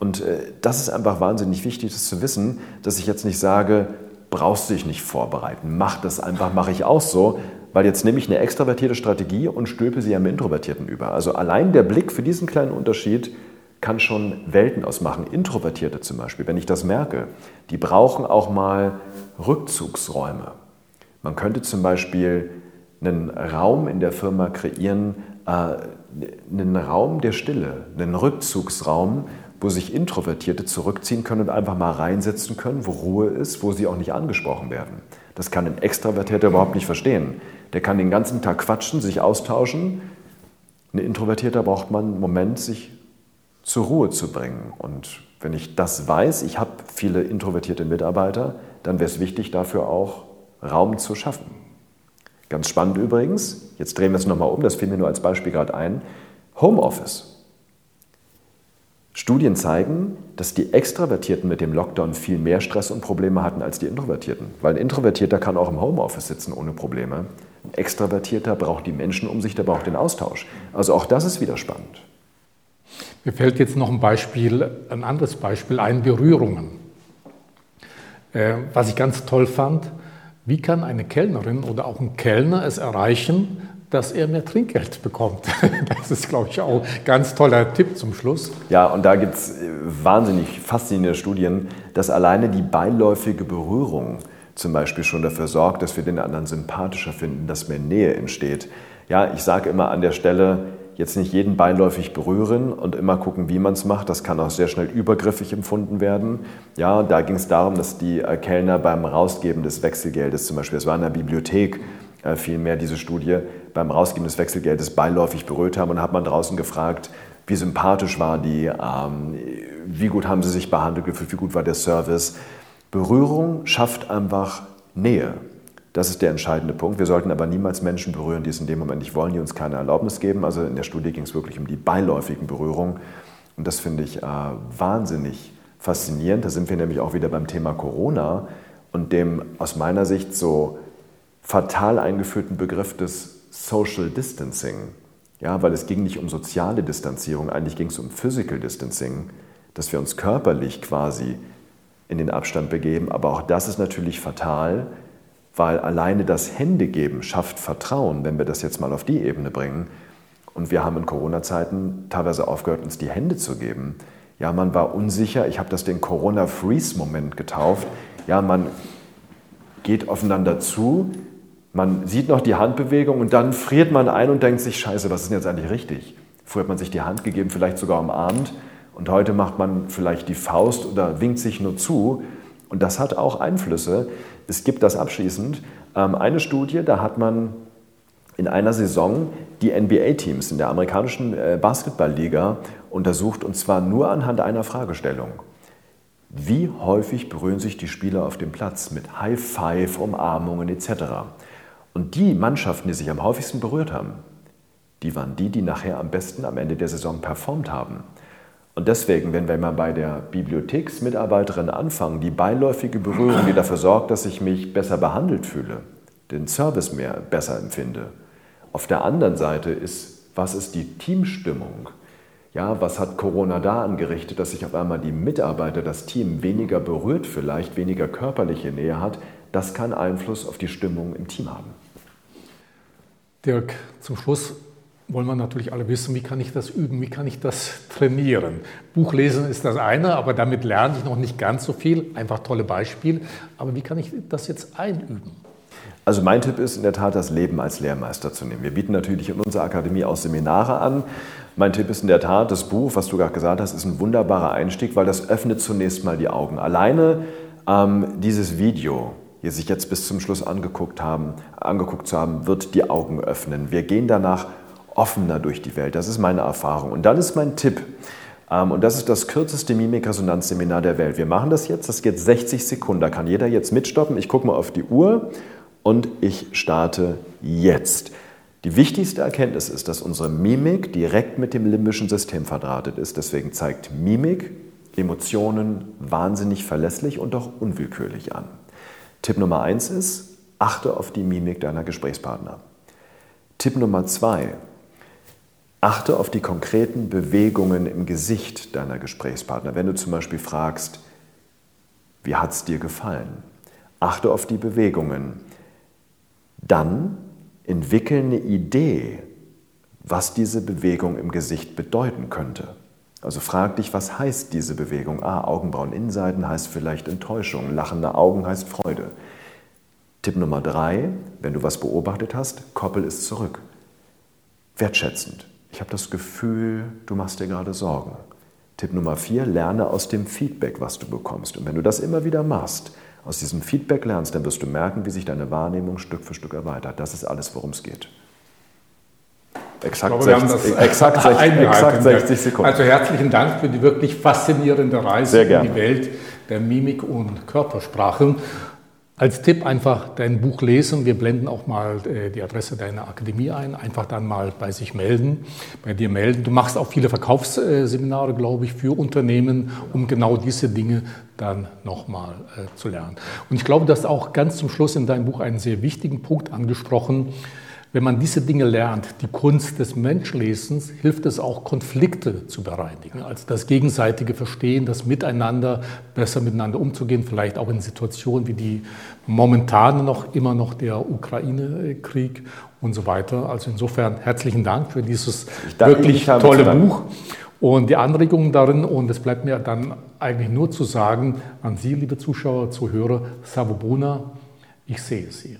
B: Und äh, das ist einfach wahnsinnig wichtig, das zu wissen, dass ich jetzt nicht sage, brauchst du dich nicht vorbereiten, mach das einfach, mache ich auch so, weil jetzt nehme ich eine extravertierte Strategie und stülpe sie am Introvertierten über. Also allein der Blick für diesen kleinen Unterschied kann schon Welten ausmachen. Introvertierte zum Beispiel, wenn ich das merke, die brauchen auch mal Rückzugsräume. Man könnte zum Beispiel einen Raum in der Firma kreieren, äh, einen Raum der Stille, einen Rückzugsraum, wo sich Introvertierte zurückziehen können und einfach mal reinsetzen können, wo Ruhe ist, wo sie auch nicht angesprochen werden. Das kann ein Extravertierter überhaupt nicht verstehen. Der kann den ganzen Tag quatschen, sich austauschen. Ein Introvertierter braucht man einen Moment, sich zur Ruhe zu bringen. Und wenn ich das weiß, ich habe viele introvertierte Mitarbeiter, dann wäre es wichtig, dafür auch Raum zu schaffen. Ganz spannend übrigens, jetzt drehen wir es nochmal um, das fiel mir nur als Beispiel gerade ein, Homeoffice. Studien zeigen, dass die Extravertierten mit dem Lockdown viel mehr Stress und Probleme hatten als die Introvertierten. Weil ein Introvertierter kann auch im Homeoffice sitzen ohne Probleme. Extravertierter braucht die Menschen um sich, der braucht den Austausch. Also auch das ist wieder spannend.
A: Mir fällt jetzt noch ein Beispiel, ein anderes Beispiel ein, Berührungen. Äh, was ich ganz toll fand, wie kann eine Kellnerin oder auch ein Kellner es erreichen, dass er mehr Trinkgeld bekommt. Das ist, glaube ich, auch ein ganz toller Tipp zum Schluss.
B: Ja, und da gibt es äh, wahnsinnig faszinierende Studien, dass alleine die beiläufige Berührung zum Beispiel schon dafür sorgt, dass wir den anderen sympathischer finden, dass mehr Nähe entsteht. Ja, ich sage immer an der Stelle, jetzt nicht jeden beiläufig berühren und immer gucken, wie man es macht. Das kann auch sehr schnell übergriffig empfunden werden. Ja, da ging es darum, dass die äh, Kellner beim Rausgeben des Wechselgeldes zum Beispiel, es war in der Bibliothek, äh, vielmehr diese Studie beim Rausgeben des Wechselgeldes beiläufig berührt haben. Und hat man draußen gefragt, wie sympathisch war die, ähm, wie gut haben sie sich behandelt gefühlt, wie gut war der Service. Berührung schafft einfach Nähe. Das ist der entscheidende Punkt. Wir sollten aber niemals Menschen berühren, die es in dem Moment nicht wollen, die uns keine Erlaubnis geben. Also in der Studie ging es wirklich um die beiläufigen Berührungen. Und das finde ich äh, wahnsinnig faszinierend. Da sind wir nämlich auch wieder beim Thema Corona und dem aus meiner Sicht so fatal eingeführten Begriff des Social Distancing. Ja, weil es ging nicht um soziale Distanzierung, eigentlich ging es um Physical Distancing, dass wir uns körperlich quasi in den Abstand begeben. Aber auch das ist natürlich fatal, weil alleine das Händegeben schafft Vertrauen, wenn wir das jetzt mal auf die Ebene bringen. Und wir haben in Corona-Zeiten teilweise aufgehört, uns die Hände zu geben. Ja, man war unsicher. Ich habe das den Corona-Freeze-Moment getauft. Ja, man geht aufeinander zu, man sieht noch die Handbewegung und dann friert man ein und denkt sich, scheiße, was ist denn jetzt eigentlich richtig? Früher hat man sich die Hand gegeben, vielleicht sogar umarmt und heute macht man vielleicht die Faust oder winkt sich nur zu. Und das hat auch Einflüsse. Es gibt das abschließend. Ähm, eine Studie, da hat man in einer Saison die NBA-Teams in der amerikanischen äh, Basketballliga untersucht und zwar nur anhand einer Fragestellung. Wie häufig berühren sich die Spieler auf dem Platz mit High Five, Umarmungen etc.? Und die Mannschaften, die sich am häufigsten berührt haben, die waren die, die nachher am besten am Ende der Saison performt haben. Und deswegen, wenn wir mal bei der Bibliotheksmitarbeiterin anfangen, die beiläufige Berührung, die dafür sorgt, dass ich mich besser behandelt fühle, den Service mehr besser empfinde. Auf der anderen Seite ist, was ist die Teamstimmung? Ja, was hat Corona da angerichtet, dass sich auf einmal die Mitarbeiter, das Team weniger berührt, vielleicht weniger körperliche Nähe hat? Das kann Einfluss auf die Stimmung im Team haben.
A: Dirk, zum Schluss wollen wir natürlich alle wissen, wie kann ich das üben, wie kann ich das trainieren. Buchlesen ist das eine, aber damit lerne ich noch nicht ganz so viel, einfach tolle Beispiele. Aber wie kann ich das jetzt einüben?
B: Also mein Tipp ist in der Tat, das Leben als Lehrmeister zu nehmen. Wir bieten natürlich in unserer Akademie auch Seminare an. Mein Tipp ist in der Tat, das Buch, was du gerade gesagt hast, ist ein wunderbarer Einstieg, weil das öffnet zunächst mal die Augen. Alleine ähm, dieses Video, die sich jetzt bis zum Schluss angeguckt haben, angeguckt zu haben, wird die Augen öffnen. Wir gehen danach offener durch die Welt. Das ist meine Erfahrung. Und dann ist mein Tipp, ähm, und das ist das kürzeste Mimikresonanzseminar der Welt. Wir machen das jetzt, das geht 60 Sekunden. Da kann jeder jetzt mitstoppen. Ich gucke mal auf die Uhr und ich starte jetzt. Die wichtigste Erkenntnis ist, dass unsere Mimik direkt mit dem limbischen System verdrahtet ist. Deswegen zeigt Mimik Emotionen wahnsinnig verlässlich und auch unwillkürlich an. Tipp Nummer eins ist, achte auf die Mimik deiner Gesprächspartner. Tipp Nummer zwei, achte auf die konkreten Bewegungen im Gesicht deiner Gesprächspartner. Wenn du zum Beispiel fragst, wie hat es dir gefallen? Achte auf die Bewegungen. Dann entwickel eine Idee, was diese Bewegung im Gesicht bedeuten könnte. Also frag dich, was heißt diese Bewegung? Ah, Augenbrauen Innenseiten heißt vielleicht Enttäuschung, lachende Augen heißt Freude. Tipp Nummer drei, wenn du was beobachtet hast, koppel es zurück. Wertschätzend. Ich habe das Gefühl, du machst dir gerade Sorgen. Tipp Nummer vier, lerne aus dem Feedback, was du bekommst. Und wenn du das immer wieder machst, aus diesem Feedback lernst, dann wirst du merken, wie sich deine Wahrnehmung Stück für Stück erweitert. Das ist alles, worum es geht.
A: Exakt, glaube, 60, exakt, 60, exakt 60 Sekunden. Also herzlichen Dank für die wirklich faszinierende Reise in die Welt der Mimik und Körpersprache. Als Tipp einfach dein Buch lesen. Wir blenden auch mal äh, die Adresse deiner Akademie ein. Einfach dann mal bei sich melden, bei dir melden. Du machst auch viele Verkaufsseminare, glaube ich, für Unternehmen, um genau diese Dinge dann nochmal äh, zu lernen. Und ich glaube, du hast auch ganz zum Schluss in deinem Buch einen sehr wichtigen Punkt angesprochen wenn man diese Dinge lernt, die Kunst des Menschlesens, hilft es auch, Konflikte zu bereinigen. Also das gegenseitige Verstehen, das Miteinander, besser miteinander umzugehen, vielleicht auch in Situationen wie die momentane noch immer noch der Ukraine-Krieg und so weiter. Also insofern herzlichen Dank für dieses wirklich tolle Buch und die Anregungen darin. Und es bleibt mir dann eigentlich nur zu sagen an Sie, liebe Zuschauer, Zuhörer, Savobuna, ich sehe Sie.